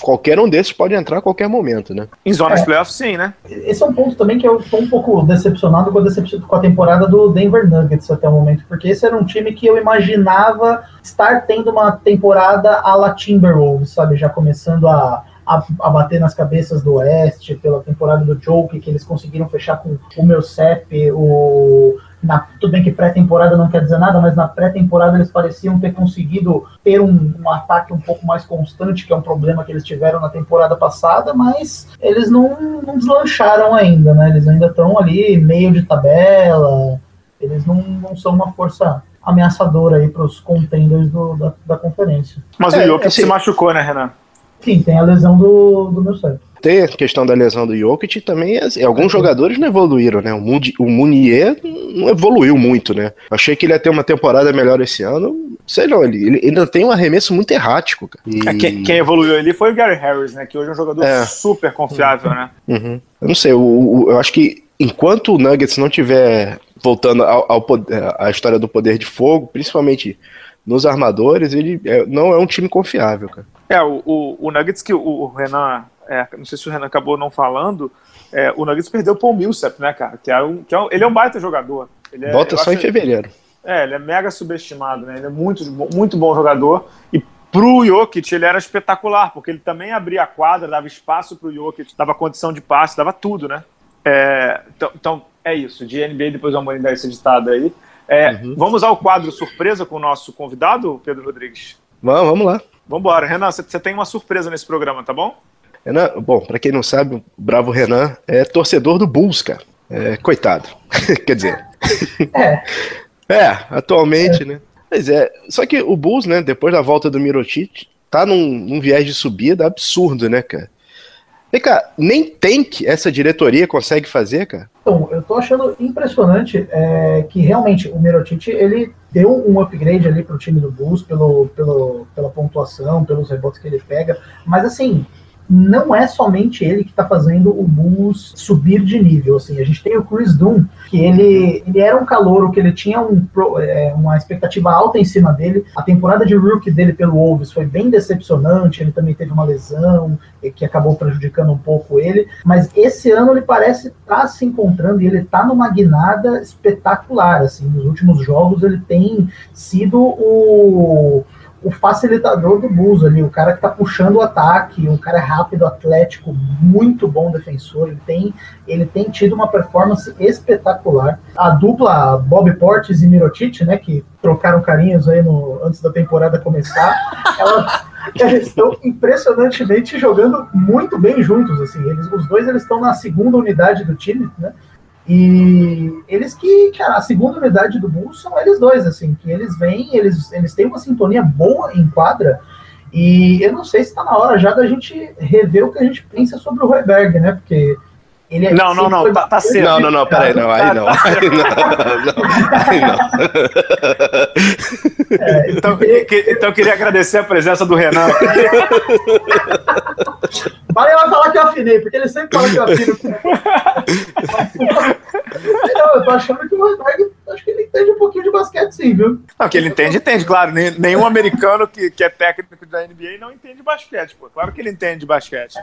S3: qualquer um desses pode entrar a qualquer momento, né?
S2: Em zonas é, playoffs, sim, né?
S4: Esse é um ponto também que eu tô um pouco decepcionado com a, decep com a temporada do Denver Nuggets até o momento, porque esse era um time que eu imaginava estar tendo uma temporada à la Timberwolves, sabe? Já começando a, a, a, bater nas cabeças do Oeste pela temporada do Joke, que eles conseguiram fechar com o meu CEP, o na, tudo bem que pré-temporada não quer dizer nada, mas na pré-temporada eles pareciam ter conseguido ter um, um, ataque um pouco mais constante, que é um problema que eles tiveram na temporada passada, mas eles não, não deslancharam ainda, né? Eles ainda estão ali meio de tabela, eles não, não são uma força ameaçadora aí para os contenders do, da, da conferência.
S2: Mas é, o Jokic assim, se machucou, né, Renan?
S4: Sim, tem a lesão do, do meu certo.
S3: Tem a questão da lesão do Jokic também, assim, alguns jogadores não evoluíram, né? O, o Munier não evoluiu muito, né? Achei que ele ia ter uma temporada melhor esse ano, sei não, ele, ele ainda tem um arremesso muito errático, cara. E...
S2: É, quem, quem, evoluiu ali foi o Gary Harris, né? Que hoje é um jogador é. super confiável, né?
S3: Uhum. Eu não sei, eu, eu acho que enquanto o Nuggets não tiver voltando ao, ao poder, à história do poder de fogo, principalmente nos armadores, ele é, não é um time confiável, cara.
S2: É, o, o, o Nuggets que o, o Renan, é, não sei se o Renan acabou não falando, é, o Nuggets perdeu o Paul Millsap, né, cara? Que é um, que é um, ele é um baita jogador. Ele é,
S3: Volta só em fevereiro.
S2: É, ele é mega subestimado, né? Ele é muito, muito bom jogador. E pro Jokic ele era espetacular, porque ele também abria a quadra, dava espaço pro Jokic, dava condição de passe, dava tudo, né? É, então, então, é isso. De NBA, depois vamos dar esse ditado aí. É, uhum. Vamos ao quadro surpresa com o nosso convidado, Pedro Rodrigues?
S3: Vamos, vamos lá.
S2: Vamos embora. Renan, você tem uma surpresa nesse programa, tá bom?
S3: Renan, bom, para quem não sabe, o bravo Renan é torcedor do Bulls, cara. É, coitado. <laughs> Quer dizer. É. <laughs> É, atualmente, é. né? Pois é. Só que o Bulls, né, depois da volta do Mirotic, tá num, num viés de subida absurdo, né, cara? Vem cá, nem tank essa diretoria consegue fazer, cara?
S4: Então, eu tô achando impressionante é, que realmente o Mirotic, ele deu um upgrade ali pro time do Bulls pelo, pelo, pela pontuação, pelos rebotes que ele pega, mas assim, não é somente ele que está fazendo o Bulls subir de nível. Assim, a gente tem o Chris Dunn, que ele, ele era um calouro, que ele tinha um, é, uma expectativa alta em cima dele. A temporada de rookie dele pelo Wolves foi bem decepcionante, ele também teve uma lesão que acabou prejudicando um pouco ele, mas esse ano ele parece estar tá se encontrando e ele está numa guinada espetacular. Assim, nos últimos jogos ele tem sido o o facilitador do Bulls ali, o cara que tá puxando o ataque, um cara rápido, atlético, muito bom defensor, ele tem, ele tem tido uma performance espetacular. A dupla Bob Portes e Mirotic, né, que trocaram carinhos aí no, antes da temporada começar, <laughs> ela, eles estão impressionantemente jogando muito bem juntos, assim, eles, os dois eles estão na segunda unidade do time, né, e eles que, cara, a segunda unidade do Bulls são eles dois, assim, que eles vêm, eles, eles têm uma sintonia boa em quadra, e eu não sei se está na hora já da gente rever o que a gente pensa sobre o Royberg, né? Porque
S2: ele é não, não, não, tá, tá certo.
S3: Não, não, não, peraí, não, aí não. <laughs> Aí não, aí não. <laughs>
S2: É, então, que, então, eu queria agradecer a presença do Renan.
S4: Valeu, <laughs> vai falar que eu afinei, porque ele sempre fala que eu afino. não, eu tô achando que o Rosberg, acho que ele entende um pouquinho de basquete, sim, viu?
S2: Não, que ele entende, entende, claro. Nenhum americano que, que é técnico da NBA não entende basquete, pô. Claro que ele entende basquete.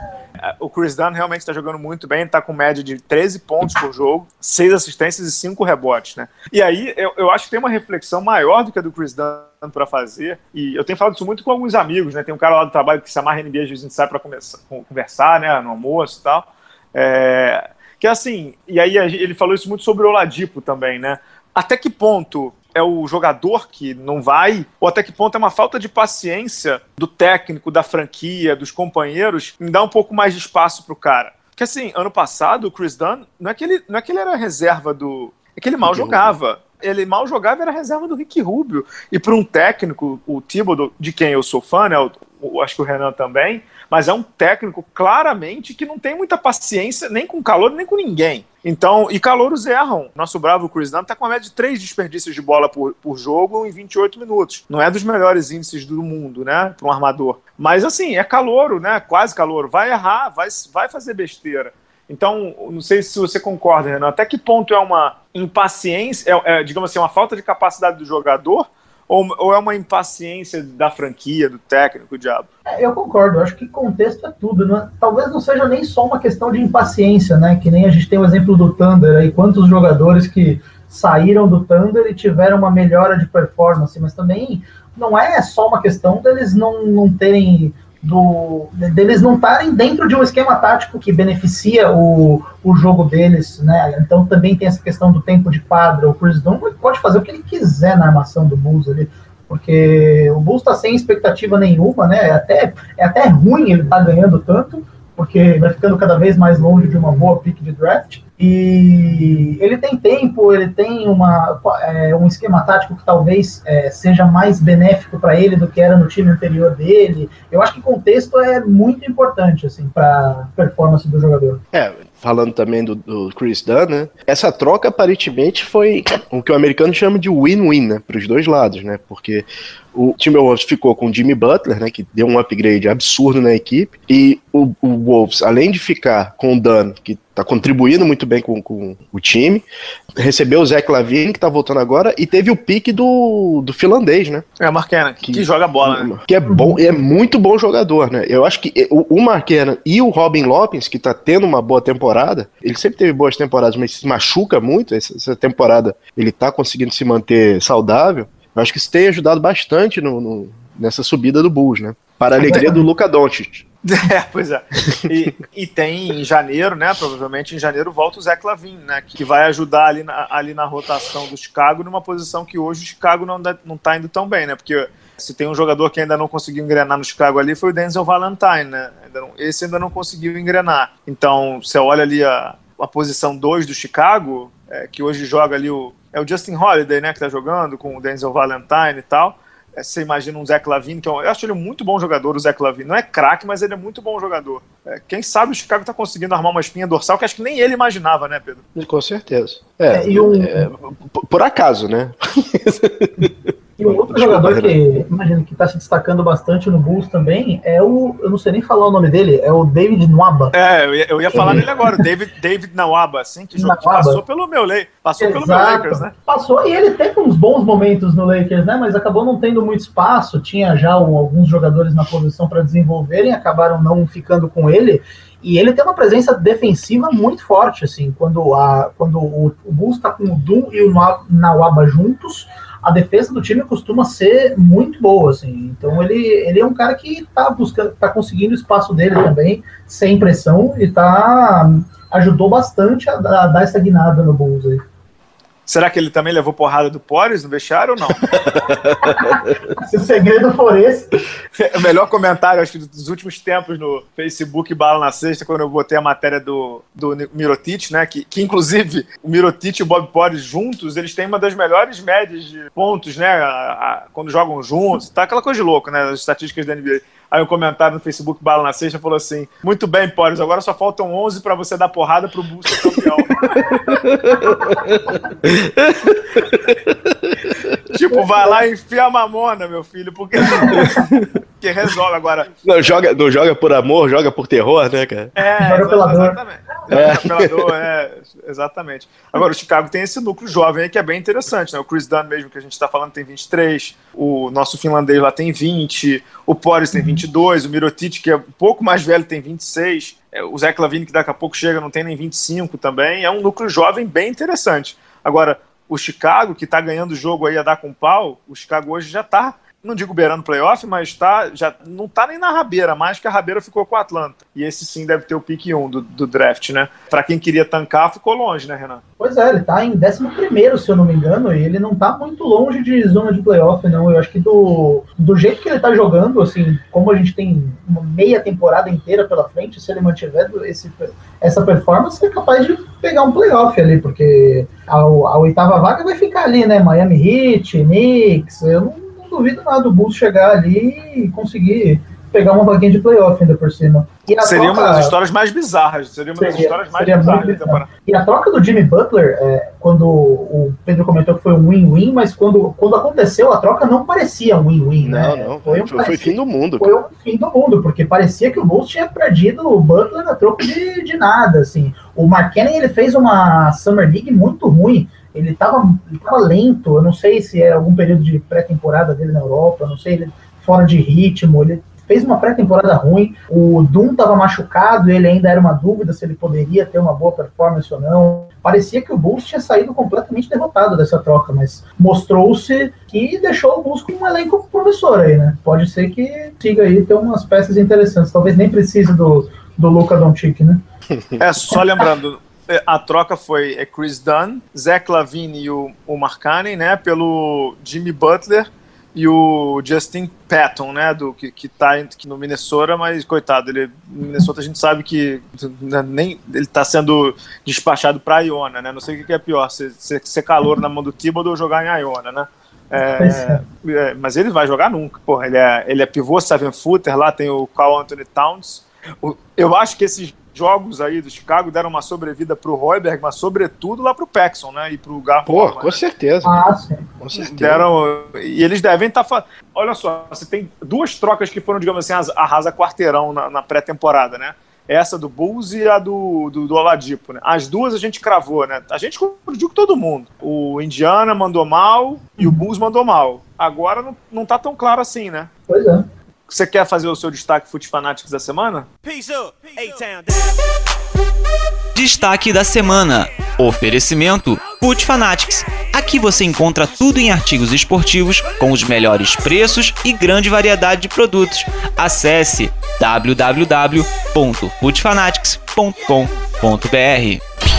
S2: O Chris Dunn realmente está jogando muito bem, está com média de 13 pontos por jogo, 6 assistências e 5 rebotes, né? E aí eu, eu acho que tem uma reflexão maior do que a do Chris Dunn para fazer. E eu tenho falado isso muito com alguns amigos, né? Tem um cara lá do trabalho que se amarra NBA, às vezes a gente sai para conversar, né? No almoço e tal. É, que assim, e aí ele falou isso muito sobre o Oladipo também, né? Até que ponto é o jogador que não vai, ou até que ponto é uma falta de paciência do técnico, da franquia, dos companheiros, em dar um pouco mais de espaço pro cara. Porque assim, ano passado, o Chris Dunn, não é que ele, não é que ele era reserva do. É que ele mal jogava. Ele mal jogava era reserva do Rick Rubio. E para um técnico, o Thibodeau, de quem eu sou fã, né? O, acho que o Renan também, mas é um técnico claramente que não tem muita paciência nem com calor nem com ninguém. Então, e calouros erram. Nosso bravo Chris Dunn tá com uma média de três desperdícios de bola por, por jogo em 28 minutos. Não é dos melhores índices do mundo, né, para um armador. Mas assim, é calouro, né, quase calouro. Vai errar, vai, vai fazer besteira. Então, não sei se você concorda, Renan, até que ponto é uma impaciência, é, é, digamos assim, uma falta de capacidade do jogador ou, ou, é uma impaciência da franquia, do técnico, diabo?
S4: É, eu concordo, eu acho que contexto é tudo. Né? Talvez não seja nem só uma questão de impaciência, né? Que nem a gente tem o exemplo do Thunder aí, quantos jogadores que saíram do Thunder e tiveram uma melhora de performance, mas também não é só uma questão deles não, não terem do deles não estarem dentro de um esquema tático que beneficia o, o jogo deles, né? Então também tem essa questão do tempo de quadra. O Chris Dunn pode fazer o que ele quiser na armação do Bulls ali, porque o Bulls está sem expectativa nenhuma, né? É até, é até ruim ele estar tá ganhando tanto, porque vai ficando cada vez mais longe de uma boa pick de draft. E ele tem tempo, ele tem uma, é, um esquema tático que talvez é, seja mais benéfico para ele do que era no time anterior dele. Eu acho que contexto é muito importante assim para performance do jogador.
S3: É, falando também do, do, Chris Dunn, né? Essa troca aparentemente foi o que o americano chama de win-win, né? Para os dois lados, né? Porque o Timberwolves ficou com o Jimmy Butler, né, que deu um upgrade absurdo na equipe, e o, o Wolves, além de ficar com o Dan, que está contribuindo muito bem com, com, o time, recebeu o Zach Lavine, que está voltando agora, e teve o pique do, do finlandês, né?
S2: É, Marquena, que, que joga bola, né?
S3: Que é bom, é muito bom jogador, né? Eu acho que o, o Marquena e o Robin Lopes, que está tendo uma boa temporada, ele sempre teve boas temporadas, mas se machuca muito, essa, essa temporada ele está conseguindo se manter saudável, eu acho que isso tem ajudado bastante no, no nessa subida do Bulls, né? Para a alegria do Luca Doncic. <laughs>
S2: É, pois é. E, e, tem em janeiro, né? Provavelmente em janeiro volta o Zé Clavin, né? Que vai ajudar ali na, ali na rotação do Chicago numa posição que hoje o Chicago não, não tá indo tão bem, né? Porque se tem um jogador que ainda não conseguiu engrenar no Chicago ali foi o Denzel Valentine, né? Esse ainda não conseguiu engrenar. Então, você olha ali a, a posição 2 do Chicago, é, que hoje joga ali o, é o Justin Holiday, né, que tá jogando com o Denzel Valentine e tal. É, você imagina um Zé Lavine, que eu, eu acho ele muito bom jogador, o Zé Lavine. Não é craque, mas ele é muito bom jogador. É, quem sabe o Chicago tá conseguindo armar uma espinha dorsal que acho que nem ele imaginava, né, Pedro?
S3: Com certeza. É, é, um... é por acaso, né? <laughs>
S4: E um outro jogador que, imagino, que está se destacando bastante no Bulls também é o, eu não sei nem falar o nome dele, é o David Nwaba.
S2: É, eu ia, eu ia falar nele agora, David, David Nwaba, assim, que, que passou pelo meu passou Exato. pelo meu Lakers, né?
S4: Passou, e ele teve uns bons momentos no Lakers, né, mas acabou não tendo muito espaço, tinha já um, alguns jogadores na posição para desenvolverem, acabaram não ficando com ele, e ele tem uma presença defensiva muito forte, assim, quando, a, quando o, o Bulls está com o Dum e o Nawaba juntos, a defesa do time costuma ser muito boa, assim. Então ele, ele é um cara que está buscando, tá conseguindo o espaço dele também, sem pressão, e tá ajudou bastante a, a dar essa guinada no Bulls aí.
S2: Será que ele também levou porrada do Pores no vestiário ou não? <laughs>
S4: Se o segredo for esse.
S2: O <laughs> melhor comentário, acho que dos últimos tempos no Facebook Bala na Sexta, quando eu botei a matéria do, do Mirotic, né? Que, que inclusive o Mirotic e o Bob Pores juntos, eles têm uma das melhores médias de pontos, né? A, a, quando jogam juntos, tá aquela coisa de louco, né? As estatísticas da NBA. Aí um comentário no Facebook Bala na Sexta falou assim: Muito bem, Pores, agora só faltam 11 para você dar porrada pro Bulls ser campeão. <laughs> tipo, vai lá e enfia a mamona, meu filho, porque que resolve agora.
S3: Não joga, não joga por amor, joga por terror, né, cara?
S2: É, joga pela exatamente. É. Pela dor, é, exatamente. Agora, o Chicago tem esse núcleo jovem aí que é bem interessante, né? O Chris Dunn mesmo, que a gente está falando, tem 23, o nosso finlandês lá tem 20, o Poris tem 22, o Mirotic, que é um pouco mais velho, tem 26, é, o Zé Clavini, que daqui a pouco chega, não tem nem 25 também, é um núcleo jovem bem interessante. Agora, o Chicago, que está ganhando o jogo aí a dar com pau, o Chicago hoje já está não digo beirando playoff, mas tá, já não tá nem na rabeira, mais que a rabeira ficou com o Atlanta. E esse sim deve ter o pique 1 do, do draft, né? Para quem queria tancar, ficou longe, né, Renan?
S4: Pois é, ele tá em 11, se eu não me engano, e ele não tá muito longe de zona de playoff, não. Eu acho que do, do jeito que ele tá jogando, assim, como a gente tem uma meia temporada inteira pela frente, se ele mantiver esse, essa performance, é capaz de pegar um playoff ali, porque a, a oitava vaga vai ficar ali, né? Miami Heat, Knicks, eu não duvido nada do Bulls chegar ali e conseguir pegar uma vaguinha de playoff ainda por cima.
S2: seria troca... uma das histórias mais bizarras. Seria uma seria, das histórias mais bizarras temporada.
S4: E a troca do Jimmy Butler, é, quando o Pedro comentou que foi um win-win, mas quando, quando aconteceu a troca não parecia um win-win.
S3: Não, né? não. Foi, um, foi, foi fim do mundo.
S4: Foi o fim do mundo, porque parecia que o Bulls tinha perdido o Butler na troca de, de nada. Assim. O Mark Cannon, ele fez uma Summer League muito ruim ele estava ele tava lento, eu não sei se é algum período de pré-temporada dele na Europa, não sei, ele fora de ritmo, ele fez uma pré-temporada ruim, o Doom estava machucado, ele ainda era uma dúvida se ele poderia ter uma boa performance ou não. Parecia que o Bulls tinha saído completamente derrotado dessa troca, mas mostrou-se que deixou o Bulls com um elenco promissor aí, né? Pode ser que siga aí ter umas peças interessantes, talvez nem precise do, do Luca Doncic, né? <laughs>
S2: É, só lembrando, a troca foi é Chris Dunn, Zach Lavine e o, o Markkanen, né, pelo Jimmy Butler e o Justin Patton, né, do que, que tá no Minnesota, mas coitado, ele no Minnesota a gente sabe que né, nem ele tá sendo despachado para Iona, né? Não sei o que é pior, ser, calor na mão do Thibodeau ou jogar em Iona, né? É, é, mas ele vai jogar nunca. Porra, ele é, ele é pivô, seven footer, lá tem o Carl Anthony Towns. Eu acho que esses jogos aí do Chicago deram uma sobrevida pro Royberg, mas sobretudo lá pro Paxson, né? E pro Garfo.
S3: Pô, com né? certeza.
S4: Ah, sim.
S3: Com certeza.
S2: Deram, e eles devem estar. Tá, olha só, você tem duas trocas que foram, digamos assim, arrasa quarteirão na, na pré-temporada, né? Essa do Bulls e a do, do, do Oladipo, né? As duas a gente cravou, né? A gente concluiu com todo mundo. O Indiana mandou mal e o Bulls mandou mal. Agora não, não tá tão claro assim, né?
S4: Pois é.
S2: Você quer fazer o seu destaque Fute Fanatics da semana?
S5: Destaque da semana. Oferecimento Fute Fanatics. Aqui você encontra tudo em artigos esportivos com os melhores preços e grande variedade de produtos. Acesse www.footfanatics.com.br.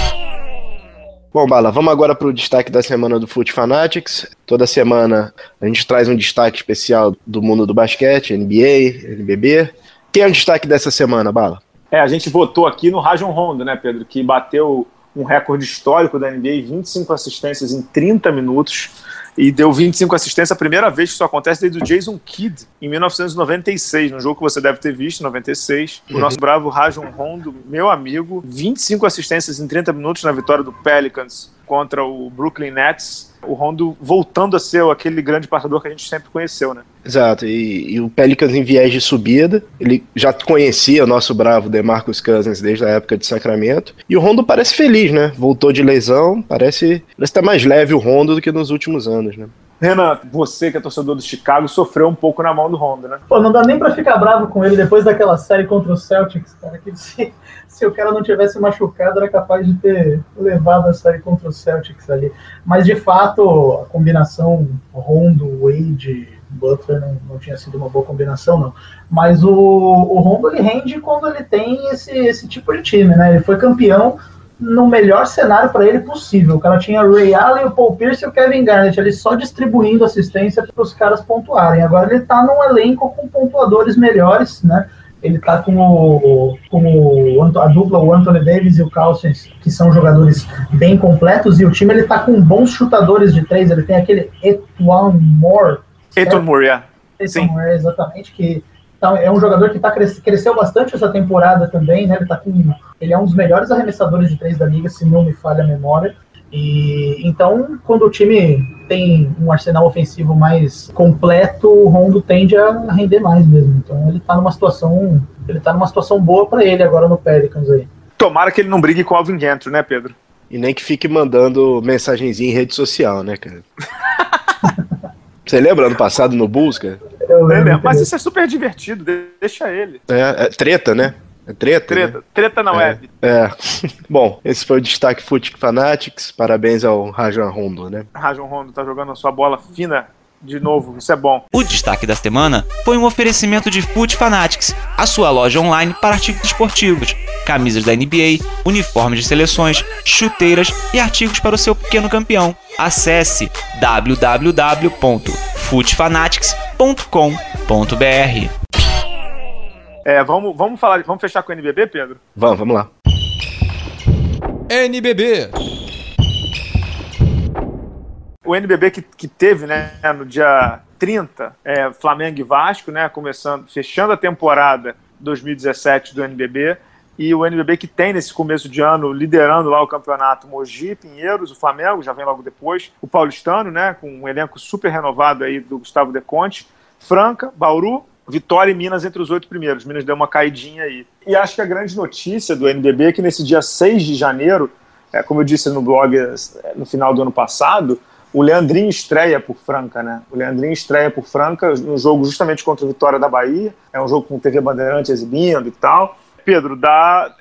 S3: Bom, Bala, vamos agora para o destaque da semana do Foot Fanatics. Toda semana a gente traz um destaque especial do mundo do basquete, NBA, NBB. Quem é o destaque dessa semana, Bala?
S2: É, a gente votou aqui no Rajon Rondo, né, Pedro, que bateu um recorde histórico da NBA, 25 assistências em 30 minutos e deu 25 assistências, a primeira vez que isso acontece desde o Jason Kidd, em 1996, num jogo que você deve ter visto, 96. O uhum. nosso bravo Rajon Rondo, meu amigo, 25 assistências em 30 minutos na vitória do Pelicans contra o Brooklyn Nets o Rondo voltando a ser aquele grande passador que a gente sempre conheceu, né?
S3: Exato, e, e, o Pelicans em viés de subida, ele já conhecia o nosso bravo DeMarcus Cousins desde a época de Sacramento, e o Rondo parece feliz, né? Voltou de lesão, parece, parece estar mais leve o Rondo do que nos últimos anos, né?
S2: Renan, você que é torcedor do Chicago, sofreu um pouco na mão do Rondo, né?
S4: Pô, não dá nem pra ficar bravo com ele depois daquela série contra o Celtics, cara, que se, se o cara não tivesse machucado, era capaz de ter levado a série contra o Celtics ali. Mas, de fato, a combinação Rondo, Wade, Butler não, não tinha sido uma boa combinação, não. Mas o, o Rondo, ele rende quando ele tem esse, esse tipo de time, né? Ele foi campeão no melhor cenário para ele possível. O cara tinha o Ray Allen, o Paul Pierce e o Kevin Garnett ali só distribuindo assistência para os caras pontuarem. Agora ele está num elenco com pontuadores melhores, né? Ele está com, o, com o, a dupla, o Anthony Davis e o Cousins, que são jogadores bem completos, e o time ele está com bons chutadores de três. Ele tem aquele Etuan Moore.
S2: Etuan Moore, é.
S4: Etuan Moore, exatamente, que então, é um jogador que tá, cresceu bastante essa temporada também, né? Ele, tá com, ele é um dos melhores arremessadores de três da liga, se não me falha a memória. E então, quando o time tem um arsenal ofensivo mais completo, o Rondo tende a render mais mesmo. Então, ele tá numa situação, ele tá numa situação boa para ele agora no Pelicans aí.
S2: Tomara que ele não brigue com o Alvin Gentry, né, Pedro?
S3: E nem que fique mandando mensagenzinha em rede social, né, cara? <laughs> Você lembra ano passado no Bulls, cara?
S2: Eu lembro, mas isso é super divertido, deixa ele.
S3: É, é treta, né? É treta.
S2: Treta,
S3: né?
S2: treta na
S3: é,
S2: web.
S3: É. <laughs> Bom, esse foi o destaque Foot Fanatics. Parabéns ao Rajon Rondo, né?
S2: Rajon Rondo tá jogando a sua bola fina de novo, isso é bom.
S5: O destaque da semana foi um oferecimento de Foot Fanatics, a sua loja online para artigos esportivos, camisas da NBA, uniformes de seleções, chuteiras e artigos para o seu pequeno campeão. Acesse www.footfanatics.com.br.
S2: É, vamos, vamos falar, vamos fechar com o NBB, Pedro?
S3: Vamos, vamos lá.
S1: NBB
S2: o NBB que, que teve, né, no dia 30, é, Flamengo e Vasco, né, começando, fechando a temporada 2017 do NBB, e o NBB que tem nesse começo de ano liderando lá o campeonato Mogi, Pinheiros, o Flamengo já vem logo depois, o Paulistano, né, com um elenco super renovado aí do Gustavo De Conte, Franca, Bauru, Vitória e Minas entre os oito primeiros. Minas deu uma caidinha aí. E acho que a grande notícia do NBB é que nesse dia 6 de janeiro, é, como eu disse no blog é, no final do ano passado, o Leandrinho estreia por Franca, né? O Leandrinho estreia por Franca no jogo justamente contra o Vitória da Bahia. É um jogo com TV Bandeirante exibindo e tal. Pedro, dá.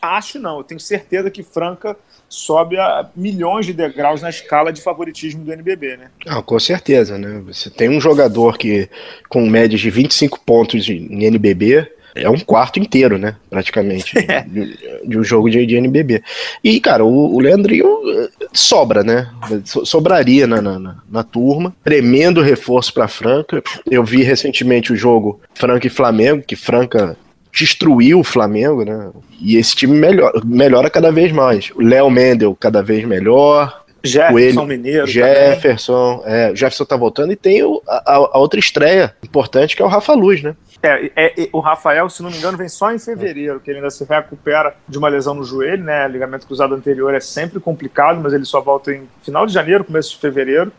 S2: Acho não, eu tenho certeza que Franca sobe a milhões de degraus na escala de favoritismo do NBB, né?
S3: Ah, com certeza, né? Você tem um jogador que com médias de 25 pontos em NBB, é um quarto inteiro, né? Praticamente. <laughs> De, de, um jogo de, de NBB. E, cara, o, o Leandrinho eh, sobra, né? sobraria na, na, na, turma. Tremendo reforço para Franca. Eu vi recentemente o jogo Franca e Flamengo, que Franca destruiu o Flamengo, né? E esse time melhora, melhora cada vez mais. O Léo Mendel cada vez melhor.
S2: Jefferson
S3: Coelho,
S2: Mineiro.
S3: Jefferson, é, o Jefferson tá voltando e tem o- a, a outra estreia importante que é o Rafa Luz, né?
S2: É, é, é, o Rafael, se não me engano, vem só em fevereiro, que ele ainda se recupera de uma lesão no joelho, né? Ligamento cruzado anterior é sempre complicado, mas ele só volta em final de janeiro, começo de fevereiro.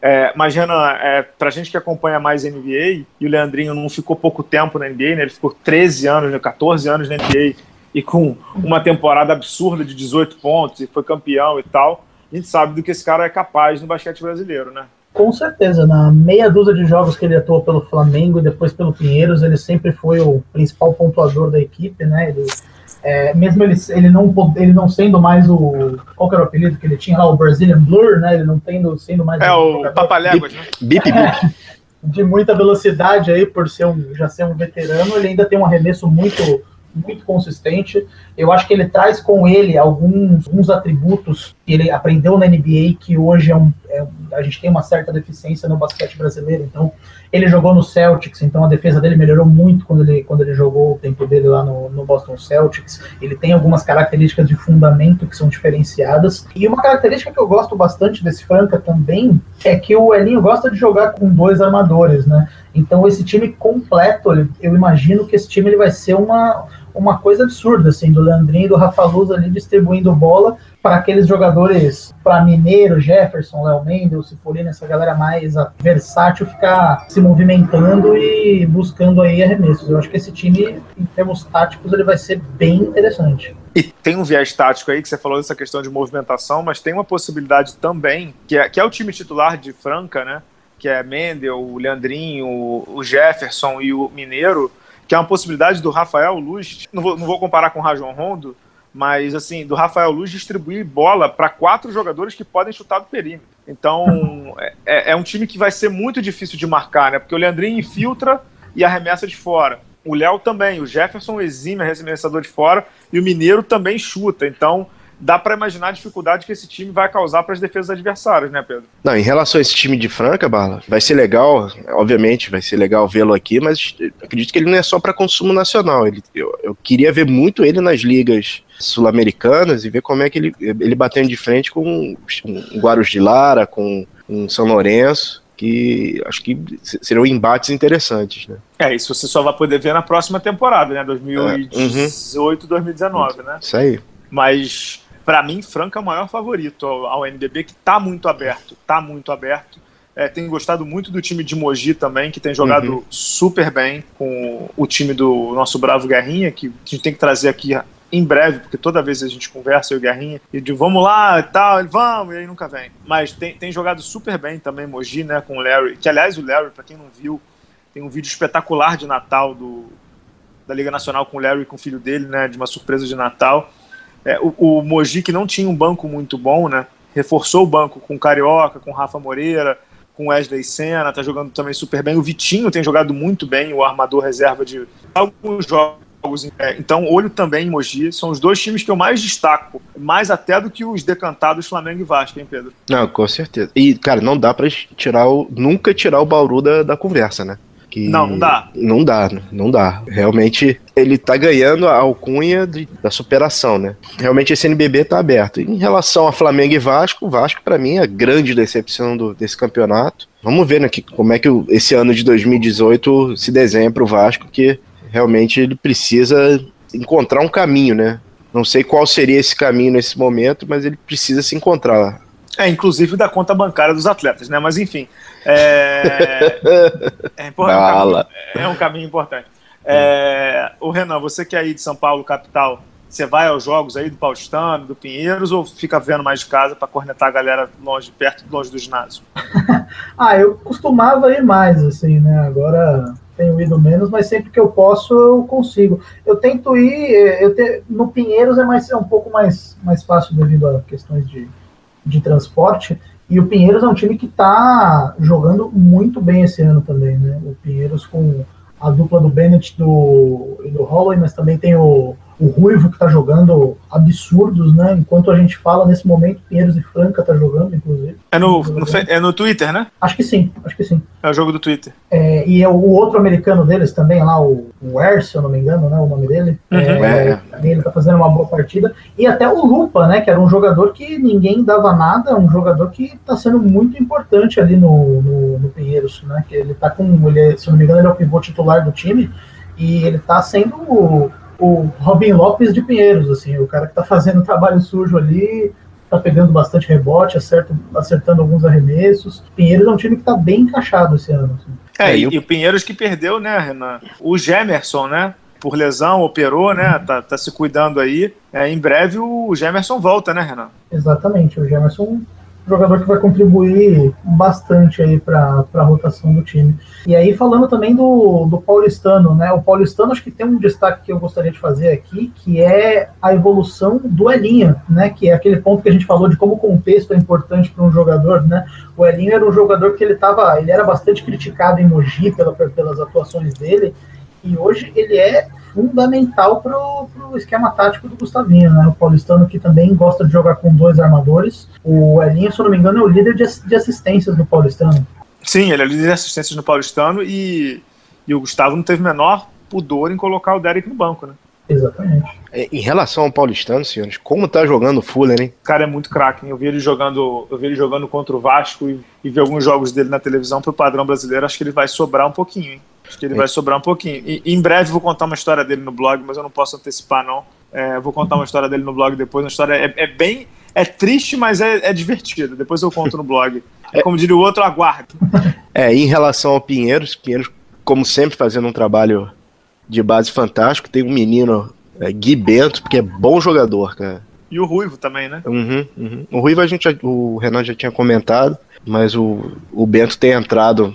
S2: É, mas, Renan, é, gente que acompanha mais NBA, e o Leandrinho não ficou pouco tempo na NBA, né? Ele ficou 13 anos, né, 14 anos na NBA, e com uma temporada absurda de 18 pontos, e foi campeão e tal. A gente sabe do que esse cara é capaz no basquete brasileiro, né?
S4: Com certeza, na meia dúzia de jogos que ele atuou pelo Flamengo e depois pelo Pinheiros, ele sempre foi o principal pontuador da equipe, né? Ele, é, mesmo ele, ele, não, ele não sendo mais o. Qual que era o apelido que ele tinha lá? O Brazilian Blur, né? Ele não tendo, sendo mais
S2: É o
S4: jogador
S2: Papaléguas, né?
S3: Bip, <laughs> bip.
S4: de muita velocidade aí, por ser um, já ser um veterano, ele ainda tem um arremesso muito muito consistente. Eu acho que ele traz com ele alguns, alguns atributos que ele aprendeu na NBA que hoje é um, é a gente tem uma certa deficiência no basquete brasileiro. Então, ele jogou no Celtics, então a defesa dele melhorou muito quando ele, quando ele jogou o tempo dele lá no, no Boston Celtics. Ele tem algumas características de fundamento que são diferenciadas. E uma característica que eu gosto bastante desse Franca também é que o Elinho gosta de jogar com dois armadores, né? Então esse time completo, eu imagino que esse time ele vai ser uma, uma coisa absurda, assim, do Leandrinho e do Rafa Luz ali distribuindo bola para aqueles jogadores, para Mineiro, Jefferson, Léo Mendes, Cipolino, essa galera mais versátil ficar se movimentando e buscando aí arremessos. Eu acho que esse time, em termos táticos, ele vai ser bem interessante.
S2: E tem um viés tático aí que você falou dessa questão de movimentação, mas tem uma possibilidade também, que é, que é o time titular de Franca, né? Que é Mendel, o Leandrinho, o Jefferson e o Mineiro, que é uma possibilidade do Rafael Luz, não vou, não vou comparar com o Rajon Rondo, mas assim, do Rafael Luz distribuir bola para quatro jogadores que podem chutar do perímetro. Então, é, é um time que vai ser muito difícil de marcar, né? Porque o Leandrinho infiltra e arremessa de fora. O Léo também, o Jefferson exime arremessador de fora e o Mineiro também chuta. Então, dá para imaginar a dificuldade que esse time vai causar para as defesas adversárias, né, Pedro?
S3: Não, em relação a esse time de Franca, Bala, vai ser legal, obviamente, vai ser legal vê-lo aqui, mas acredito que ele não é só para consumo nacional. Ele, eu, eu queria ver muito ele nas ligas sul-americanas e ver como é que ele, ele batendo de frente com um Guarus de Lara, com um São Lourenço, que acho que seriam embates interessantes, né?
S2: É, isso você só vai poder ver na próxima temporada, né? 2018, 2019, né?
S3: Isso aí.
S2: Mas, para mim, Franca é o maior favorito ao, ao NBB, que tá muito aberto, tá muito aberto. É, tenho gostado muito do time de Mogi também, que tem jogado
S3: Uhum.
S2: super bem com o time do nosso Bravo Guerrinha, que a gente tem que trazer aqui em breve, porque toda vez a gente conversa, eu e o Guerrinha, e de vamos lá e tal, ele vamos, e aí nunca vem. Mas tem, tem jogado super bem também Mogi, né, com o Larry, que aliás o Larry, para quem não viu, tem um vídeo espetacular de Natal do, da Liga Nacional com o Larry e com o filho dele, né, de uma surpresa de Natal. É, o, o Mogi, que não tinha um banco muito bom, né, reforçou o banco com Carioca, com Rafa Moreira, com o Wesley Senna, tá jogando também super bem. O Vitinho tem jogado muito bem, o armador reserva de alguns jogos. É, então, olho também em Mogi. São os dois times que eu mais destaco, mais até do que os decantados Flamengo e Vasco, hein, Pedro?
S3: Não, com certeza. E, cara, não dá pra tirar o. Nunca tirar o Bauru da, da conversa, né? Que
S2: Não, não dá.
S3: Não dá, não dá. Realmente, ele tá ganhando a alcunha de- da superação, né? Realmente esse NBB tá aberto. Em relação a Flamengo e Vasco, o Vasco, pra mim, é a grande decepção do- desse campeonato. Vamos ver, né, que, como é que o- esse ano de 2018 se desenha pro Vasco, que realmente ele precisa encontrar um caminho, né? Não sei qual seria esse caminho nesse momento, mas ele precisa se encontrar.
S2: É, inclusive da conta bancária dos atletas, né? Mas enfim. É, <laughs> é, importante,
S3: Bala.
S2: é um caminho importante. É, o Renan, você que é aí de São Paulo, capital, você vai aos jogos aí do Paulistano, do Pinheiros, ou fica vendo mais de casa para cornetar a galera longe, perto, longe do ginásio? <laughs>
S4: Ah, eu costumava ir mais, assim, né? Agora tenho ido menos, mas sempre que eu posso eu consigo. Eu tento ir, eh, eu te, no Pinheiros é, mais, é um pouco mais, mais fácil devido a questões de, de transporte. E o Pinheiros é um time que está jogando muito bem esse ano também, né? O Pinheiros com a dupla do Bennett do, e do Holloway, mas também tem o, o Ruivo que está jogando absurdos, né? Enquanto a gente fala nesse momento, Pinheiros e Franca tá jogando, inclusive.
S2: É no, no, é no Twitter, né?
S4: Acho que sim, acho que sim.
S2: É o jogo do Twitter.
S4: É, e é o outro americano deles também, lá, o, o Air, se eu não me engano, né? O nome dele.
S2: Uhum.
S4: É,
S3: É,
S4: Ele está fazendo uma boa partida. E até o Lupa, né? Que era um jogador que ninguém dava nada, um jogador que está sendo muito importante ali no, no, no Pinheiros, né? Que ele está com. Ele, se não me engano, ele é o pivô titular do time. E ele está sendo o, Robin Lopes de Pinheiros, assim, o cara que está fazendo trabalho sujo ali, tá pegando bastante rebote, acerta, acertando alguns arremessos. Pinheiros é um time que está bem encaixado esse ano. Assim.
S2: É, e, e o Pinheiros que perdeu, né, Renan? O Gemerson, né? Por lesão, operou, né? Tá, tá se cuidando aí. É, em breve o Gemerson volta, né, Renan?
S4: Exatamente. O Gemerson jogador que vai contribuir bastante aí para a rotação do time. E aí falando também do, do paulistano, né? O paulistano acho que tem um destaque que eu gostaria de fazer aqui, que é a evolução do Elinho, né? Que é aquele ponto que a gente falou de como o contexto é importante para um jogador, né? O Elinho era um jogador que ele tava, ele era bastante criticado em Mogi pela, pelas atuações dele, e hoje ele é fundamental para o esquema tático do Gustavinho, né? O paulistano que também gosta de jogar com dois armadores. O Elinho, se eu não me engano, é o líder de, de assistências do paulistano.
S2: Sim, ele é o líder de assistências no paulistano e, e o Gustavo não teve menor pudor em colocar o Derek no banco, né?
S4: Exatamente.
S3: É, em relação ao paulistano, senhores, como tá jogando o Fuller, hein?
S2: O cara é muito craque. Eu vi ele jogando, eu vi ele jogando contra o Vasco e, e vi alguns jogos dele na televisão pro padrão brasileiro. Acho que ele vai sobrar um pouquinho, hein? Acho que ele é. vai sobrar um pouquinho. E, em breve vou contar uma história dele no blog, mas eu não posso antecipar, não. É, vou contar uma história dele no blog depois. Uma história é, é bem. É triste, mas é, é divertida. Depois eu conto no blog. É como diria o outro, aguarde.
S3: É, em relação ao Pinheiros, Pinheiros, como sempre, fazendo um trabalho de base fantástico. Tem um menino, é, Gui Bento, que é bom jogador, cara.
S2: E o Ruivo também, né?
S3: Uhum, uhum. O Ruivo a gente já, o Renan já tinha comentado, mas o, o Bento tem entrado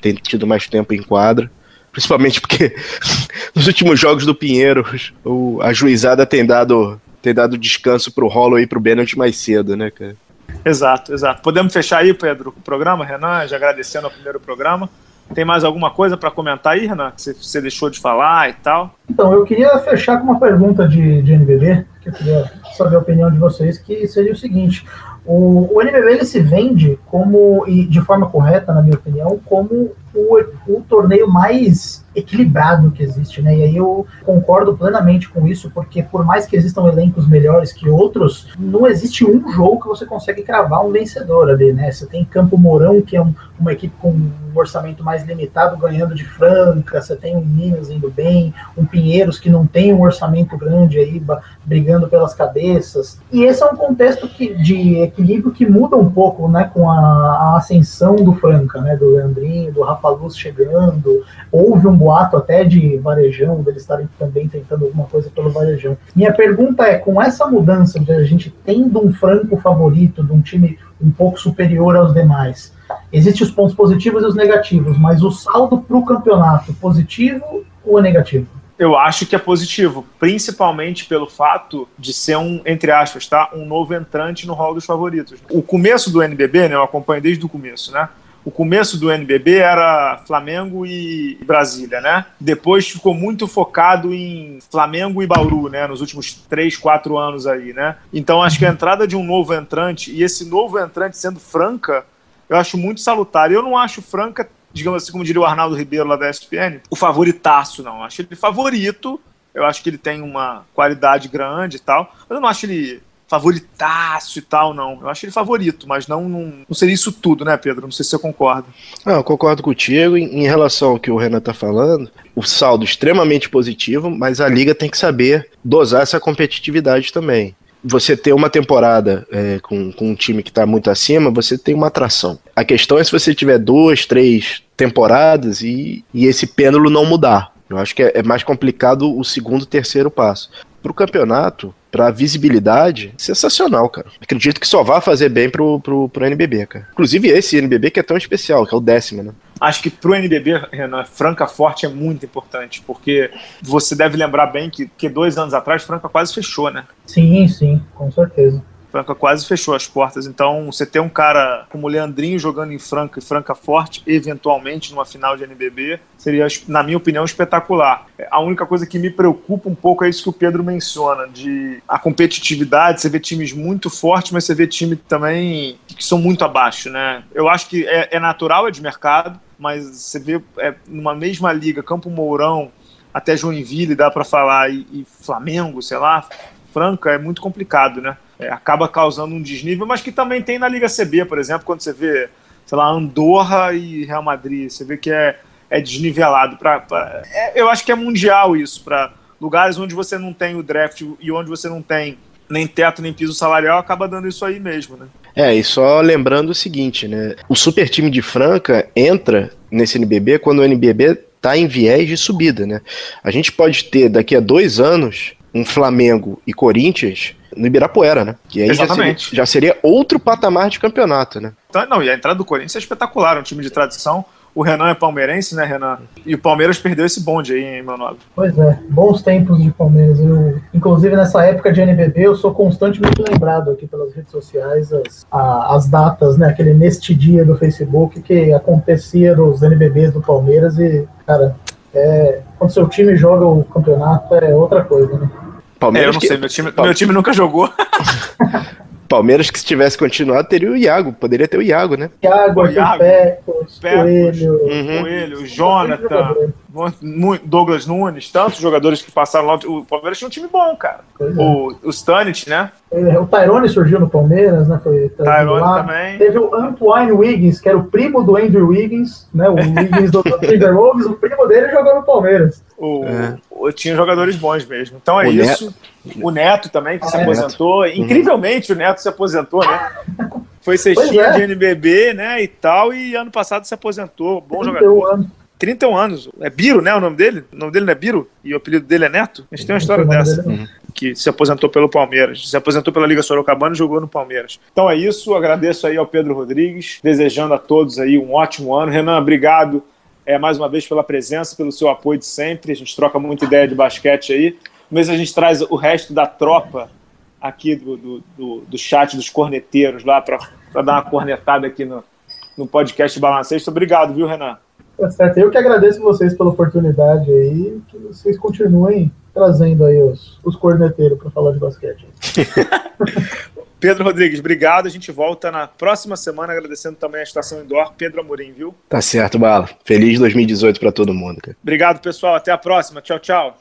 S3: tem tido mais tempo em quadra. Principalmente porque <laughs> nos últimos jogos do Pinheiro, o, a juizada tem dado, tem dado descanso pro Hollow e pro Bennett mais cedo, né, cara?
S2: Exato, exato. Podemos fechar aí, Pedro, o programa, Renan, já agradecendo o primeiro programa. Tem mais alguma coisa para comentar aí, Renan? Que você, deixou de falar e tal?
S4: Então, eu queria fechar com uma pergunta de, de NBB, que eu queria saber a opinião de vocês, que seria o seguinte: o, o NBB ele se vende como, e de forma correta, na minha opinião, como o, o torneio mais equilibrado que existe, né? E aí eu concordo plenamente com isso, porque por mais que existam elencos melhores que outros, não existe um jogo que você consegue cravar um vencedor ali, né? Você tem Campo Mourão, que é um, uma equipe com um orçamento mais limitado, ganhando de Franca, você tem um Minas indo bem, um Pinheiros que não tem um orçamento grande aí, brigando pelas cabeças. E esse é um contexto que, de equilíbrio que muda um pouco, né, com a, a ascensão do Franca, né, do Leandrinho, do Rafa Luz chegando, houve um boato até de varejão, deles estarem também tentando alguma coisa pelo varejão. Minha pergunta é, com essa mudança de a gente tendo um franco favorito, de um time um pouco superior aos demais, existem os pontos positivos e os negativos, mas o saldo para o campeonato, positivo ou negativo?
S2: Eu acho que é positivo, principalmente pelo fato de ser um, entre aspas, tá, um novo entrante no hall dos favoritos. O começo do NBB, né, eu acompanho desde o começo, né? O começo do NBB era Flamengo e Brasília, né? Depois ficou muito focado em Flamengo e Bauru, né? Nos últimos três, quatro anos aí, né? Então acho que a entrada de um novo entrante e esse novo entrante sendo Franca, eu acho muito salutar. Eu não acho Franca, digamos assim, como diria o Arnaldo Ribeiro lá da ESPN, o favoritaço, não. Eu acho ele favorito. Eu acho que ele tem uma qualidade grande e tal, mas eu não acho ele favoritaço e tal, não. Eu acho ele favorito, mas não, não, não seria isso tudo, né, Pedro? Não sei se você concorda.
S3: Não, eu concordo contigo. Em, em relação ao que o Renan tá falando, o saldo extremamente positivo, mas a liga tem que saber dosar essa competitividade também. Você ter uma temporada é, com, com um time que está muito acima, você tem uma atração. A questão é se você tiver duas, três temporadas e, e esse pêndulo não mudar. Eu acho que é, é mais complicado o segundo, terceiro passo. Para o campeonato, pra visibilidade, sensacional, cara. Acredito que só vai fazer bem pro, pro, pro NBB, cara. Inclusive esse NBB que é tão especial, que é o décimo, né?
S2: Acho que pro NBB, Renan, Franca Forte é muito importante, porque você deve lembrar bem que, que dois anos atrás Franca quase fechou, né?
S4: Sim, sim, com certeza.
S2: Franca quase fechou as portas. Então, você ter um cara como o Leandrinho jogando em Franca e Franca forte, eventualmente numa final de NBB, seria, na minha opinião, espetacular. A única coisa que me preocupa um pouco é isso que o Pedro menciona, de a competitividade, você vê times muito fortes, mas você vê times também que são muito abaixo, né? Eu acho que é, é natural, é de mercado, mas você vê é, numa mesma liga, Campo Mourão, até Joinville dá para falar, e, e, Flamengo, sei lá, Franca é muito complicado, né? É, acaba causando um desnível, mas que também tem na Liga CB, por exemplo, quando você vê, sei lá, Andorra e Real Madrid, você vê que é, é desnivelado. Pra, pra é, eu acho que é mundial isso, para lugares onde você não tem o draft e onde você não tem nem teto nem piso salarial, acaba dando isso aí mesmo, né?
S3: É, e só lembrando o seguinte, né? O super time de Franca entra nesse NBB quando o NBB tá em viés de subida, né? A gente pode ter daqui a dois anos um Flamengo e Corinthians no Ibirapuera, né? Que aí
S2: Exatamente.
S3: Já seria, já seria outro patamar de campeonato, né?
S2: Então, não, e a entrada do Corinthians é espetacular, um time de tradição o Renan é palmeirense, né, Renan? E o Palmeiras perdeu esse bonde aí, hein, meu nome.
S4: Pois é, bons tempos de Palmeiras. Eu, inclusive, nessa época de NBB, eu sou constantemente lembrado aqui pelas redes sociais as, a, as datas, né? Aquele neste dia do Facebook que acontecia dos NBBs do Palmeiras e, cara, é, quando seu time joga o campeonato é outra coisa, né?
S2: Palmeiras é, eu não que... sei, meu time, meu time nunca jogou. <laughs>
S3: Palmeiras que se tivesse continuado teria o Iago, poderia ter o Iago, né?
S4: Iago, o Iago Pecos, Coelho,
S2: uhum. Coelho, Jonathan, Douglas Nunes, tantos jogadores que passaram lá. O Palmeiras tinha um time bom, cara. É. O, o Stanit, né?
S4: É, o Tyrone surgiu no Palmeiras, né? Foi
S2: Tyrone lá. também.
S4: Teve o Antoine Wiggins, que era o primo do Andrew Wiggins, né? O <laughs> Wiggins do Timberwolves, o primo dele jogou no Palmeiras.
S2: O, é. o, tinha jogadores bons mesmo. Então é o isso. Neto. O Neto também, que ah, se aposentou. Neto. Incrivelmente o Neto se aposentou, né? <laughs> Foi cestinha é. de NBB, né, e tal, e ano passado se aposentou. Bom jogador. Anos. 31 anos. É Biro, né? O nome dele? O nome dele não é Biro? E o apelido dele é Neto? A gente tem uma história dessa. Uhum. Que se aposentou pelo Palmeiras. Se aposentou pela Liga Sorocabana e jogou no Palmeiras. Então é isso. Agradeço aí ao Pedro Rodrigues. Desejando a todos aí um ótimo ano. Renan, obrigado é, mais uma vez pela presença, pelo seu apoio de sempre. A gente troca muita ideia de basquete aí. Mas a gente traz o resto da tropa aqui do, do, do, do chat dos corneteiros lá para dar uma cornetada aqui no, no podcast Balancesta. Obrigado, viu, Renan?
S4: Tá certo. Eu que agradeço vocês pela oportunidade aí, que vocês continuem trazendo aí os, os corneteiros para falar de basquete. <laughs>
S2: Pedro Rodrigues, obrigado. A gente volta na próxima semana, agradecendo também a Estação Indoor, Pedro Amorim, viu?
S3: Tá certo, Bala. Feliz 2018 para todo mundo. Cara.
S2: Obrigado, pessoal. Até a próxima. Tchau, tchau.